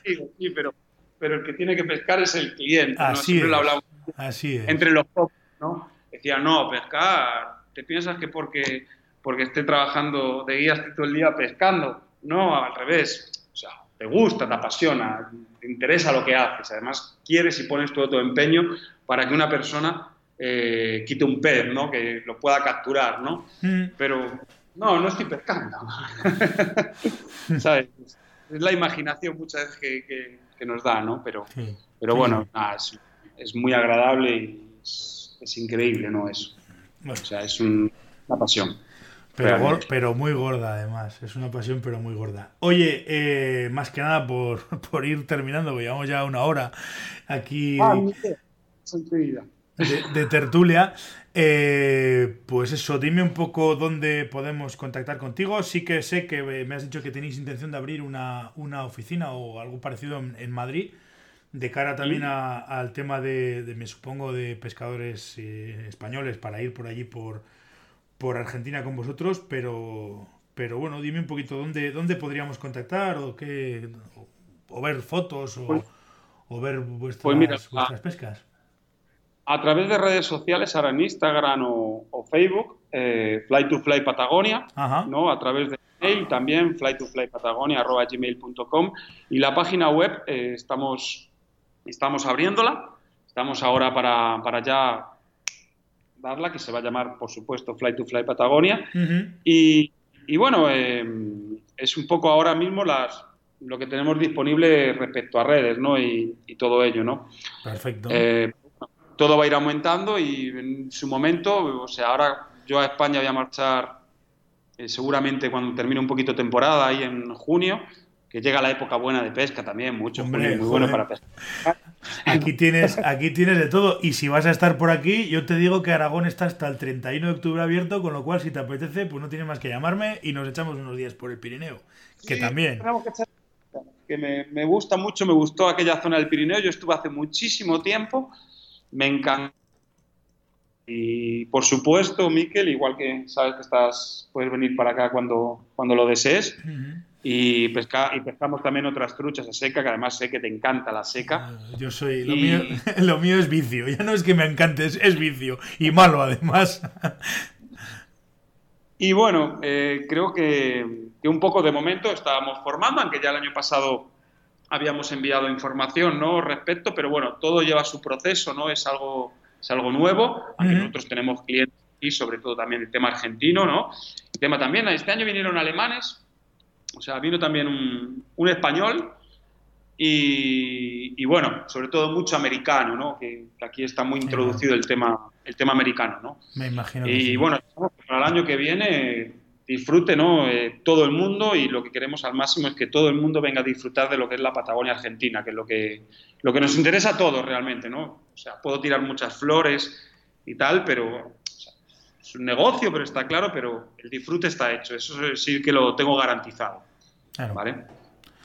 sí, sí, pero, pero el que tiene que pescar es el cliente. Así ¿no? Siempre es. lo hablamos Así es. entre los pocos, ¿no? Decía, no, pescar. ¿Te piensas que porque, porque esté trabajando de guía esté todo el día pescando? No, al revés. O sea, te gusta, te apasiona, te interesa lo que haces, además quieres y pones todo tu empeño para que una persona eh, quite un pez, ¿no? Que lo pueda capturar, ¿no? Mm. Pero no, no estoy pescando. ¿Sabes? Es la imaginación muchas veces que, que, que nos da, ¿no? Pero, sí. pero bueno, sí. nada, es, es, muy agradable y es, es increíble, ¿no? Eso. Bueno. O sea, es un, una pasión. Pero, pero, muy gorda, además. Es una pasión, pero muy gorda. Oye, eh, más que nada por, por, ir terminando, porque llevamos ya una hora aquí ah, de, de, tertulia. Eh, pues eso, dime un poco dónde podemos contactar contigo. Sí que sé que me has dicho que tenéis intención de abrir una, una oficina o algo parecido en, en Madrid de cara también a, al tema de, de, me supongo, de pescadores eh, españoles para ir por allí por por Argentina con vosotros, pero, pero bueno, dime un poquito dónde, dónde podríamos contactar o qué, o, o ver fotos o, pues, o ver vuestras, pues mira, vuestras, pescas. A través de redes sociales, ahora en Instagram o, o Facebook, eh, Fly to Fly Patagonia, Ajá. ¿no? A través de mail también, flytoflypatagonia.gmail.com y la página web eh, estamos, estamos abriéndola, estamos ahora para, para ya darla, que se va a llamar, por supuesto, Fly to Fly Patagonia. Uh -huh. y, y, bueno, eh, es un poco ahora mismo las, lo que tenemos disponible respecto a redes, ¿no? Y, y todo ello, ¿no? Perfecto. Eh, todo va a ir aumentando y en su momento, o sea, ahora yo a España voy a marchar eh, seguramente cuando termine un poquito temporada, ahí en junio, que llega la época buena de pesca también, mucho, Hombre, muy, muy bueno para pescar. Aquí tienes, aquí tienes de todo. Y si vas a estar por aquí, yo te digo que Aragón está hasta el 31 de octubre abierto, con lo cual, si te apetece, pues no tienes más que llamarme y nos echamos unos días por el Pirineo. Que sí, también. Que, me, me, gusta mucho, me gustó aquella zona del Pirineo. Yo estuve hace muchísimo tiempo, me encanta. Y por supuesto, Miquel, igual que sabes que estás, puedes venir para acá cuando, cuando lo desees. Uh -huh y, pesca, y pescamos también otras truchas a seca, que además sé que te encanta la seca. Ah, yo soy, lo, y... mío, lo mío es vicio, ya no es que me encante, es, es vicio, y malo además. Y bueno, eh, creo que, que, un poco de momento estábamos formando, aunque ya el año pasado habíamos enviado información ¿no? respecto, pero bueno, todo lleva su proceso, ¿no? Es algo, es algo nuevo, aunque uh -huh. nosotros tenemos clientes y sobre todo también el tema argentino, ¿no? El tema también, este año vinieron alemanes, o sea, vino también un, un español y, y, bueno, sobre todo mucho americano, ¿no? Que, que aquí está muy introducido el tema, el tema americano, ¿no? Me imagino. Y sí. bueno, para el año que viene disfrute, ¿no? Eh, todo el mundo y lo que queremos al máximo es que todo el mundo venga a disfrutar de lo que es la Patagonia Argentina, que es lo que, lo que nos interesa a todos realmente, ¿no? O sea, puedo tirar muchas flores y tal, pero es un negocio, pero está claro, pero el disfrute está hecho. Eso sí que lo tengo garantizado. Claro. ¿Vale?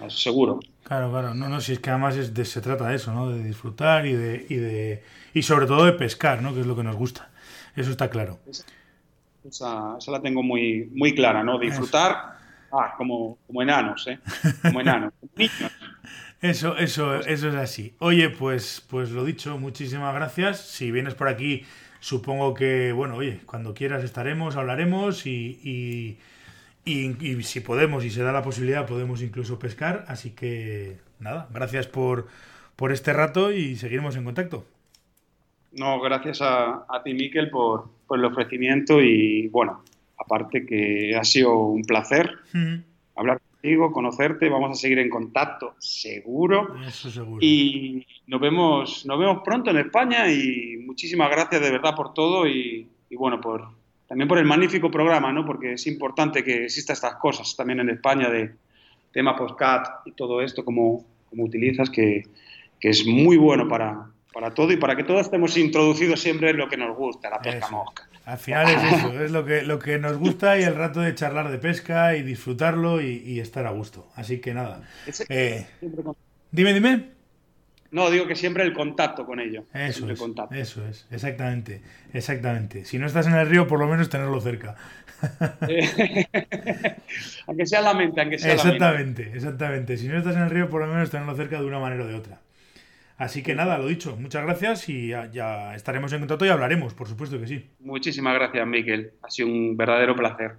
seguro. Claro, claro, no, no, si es que además es de, se trata de eso, ¿no? De disfrutar y de, y de y sobre todo de pescar, ¿no? Que es lo que nos gusta. Eso está claro. Esa, esa la tengo muy, muy clara, ¿no? Disfrutar, ah, como, como enanos, ¿eh? Como enanos, niños. Eso, eso, eso es así. Oye, pues, pues lo dicho, muchísimas gracias. Si vienes por aquí, supongo que, bueno, oye, cuando quieras estaremos, hablaremos y, y, y, si podemos y se da la posibilidad, podemos incluso pescar. Así que, nada, gracias por, por este rato y seguiremos en contacto. No, gracias a, a ti, Miquel, por, por, el ofrecimiento y, bueno, aparte que ha sido un placer hablar conocerte, vamos a seguir en contacto, seguro. Eso seguro. Y nos vemos, nos vemos pronto en España y muchísimas gracias de verdad por todo y, bueno, por también por el magnífico programa, ¿no? Porque es importante que existan estas cosas también en España de tema postcat y todo esto como, como utilizas, que, que es muy bueno para, para todo y para que todos estemos introducidos siempre en lo que nos gusta, la pesca mosca. Al final es eso, es lo que, lo que nos gusta y el rato de charlar de pesca y disfrutarlo y, estar a gusto. Así que nada. Eh, dime, dime. No, digo que siempre el contacto con ello. Eso es, eso es, exactamente, exactamente. Si no estás en el río, por lo menos tenerlo cerca. aunque sea la mente, aunque sea exactamente, la mente. Exactamente, Si no estás en el río, por lo menos tenerlo cerca de una manera o de otra. Así que nada, lo dicho, muchas gracias y ya, estaremos en contacto y hablaremos, por supuesto que sí. Muchísimas gracias, Miquel. Ha sido un verdadero placer.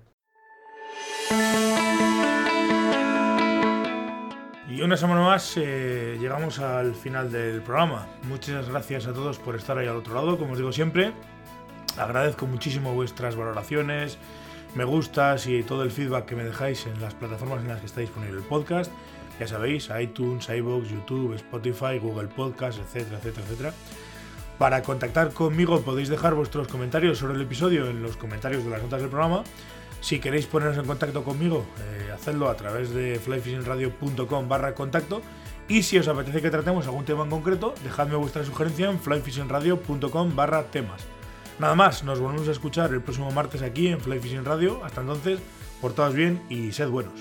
Y una semana más eh, llegamos al final del programa. Muchas gracias a todos por estar ahí al otro lado, como os digo siempre. Agradezco muchísimo vuestras valoraciones, me gustas y todo el feedback que me dejáis en las plataformas en las que está disponible el podcast. Ya sabéis, iTunes, iBox, YouTube, Spotify, Google Podcast, etcétera, etcétera, etcétera. Para contactar conmigo podéis dejar vuestros comentarios sobre el episodio en los comentarios de las notas del programa. Si queréis poneros en contacto conmigo, eh, hacedlo a través de flyfishingradio.com barra contacto. Y si os apetece que tratemos algún tema en concreto, dejadme vuestra sugerencia en flyfishingradio.com barra temas. Nada más, nos volvemos a escuchar el próximo martes aquí en Fly Radio. Hasta entonces, portaos bien y sed buenos.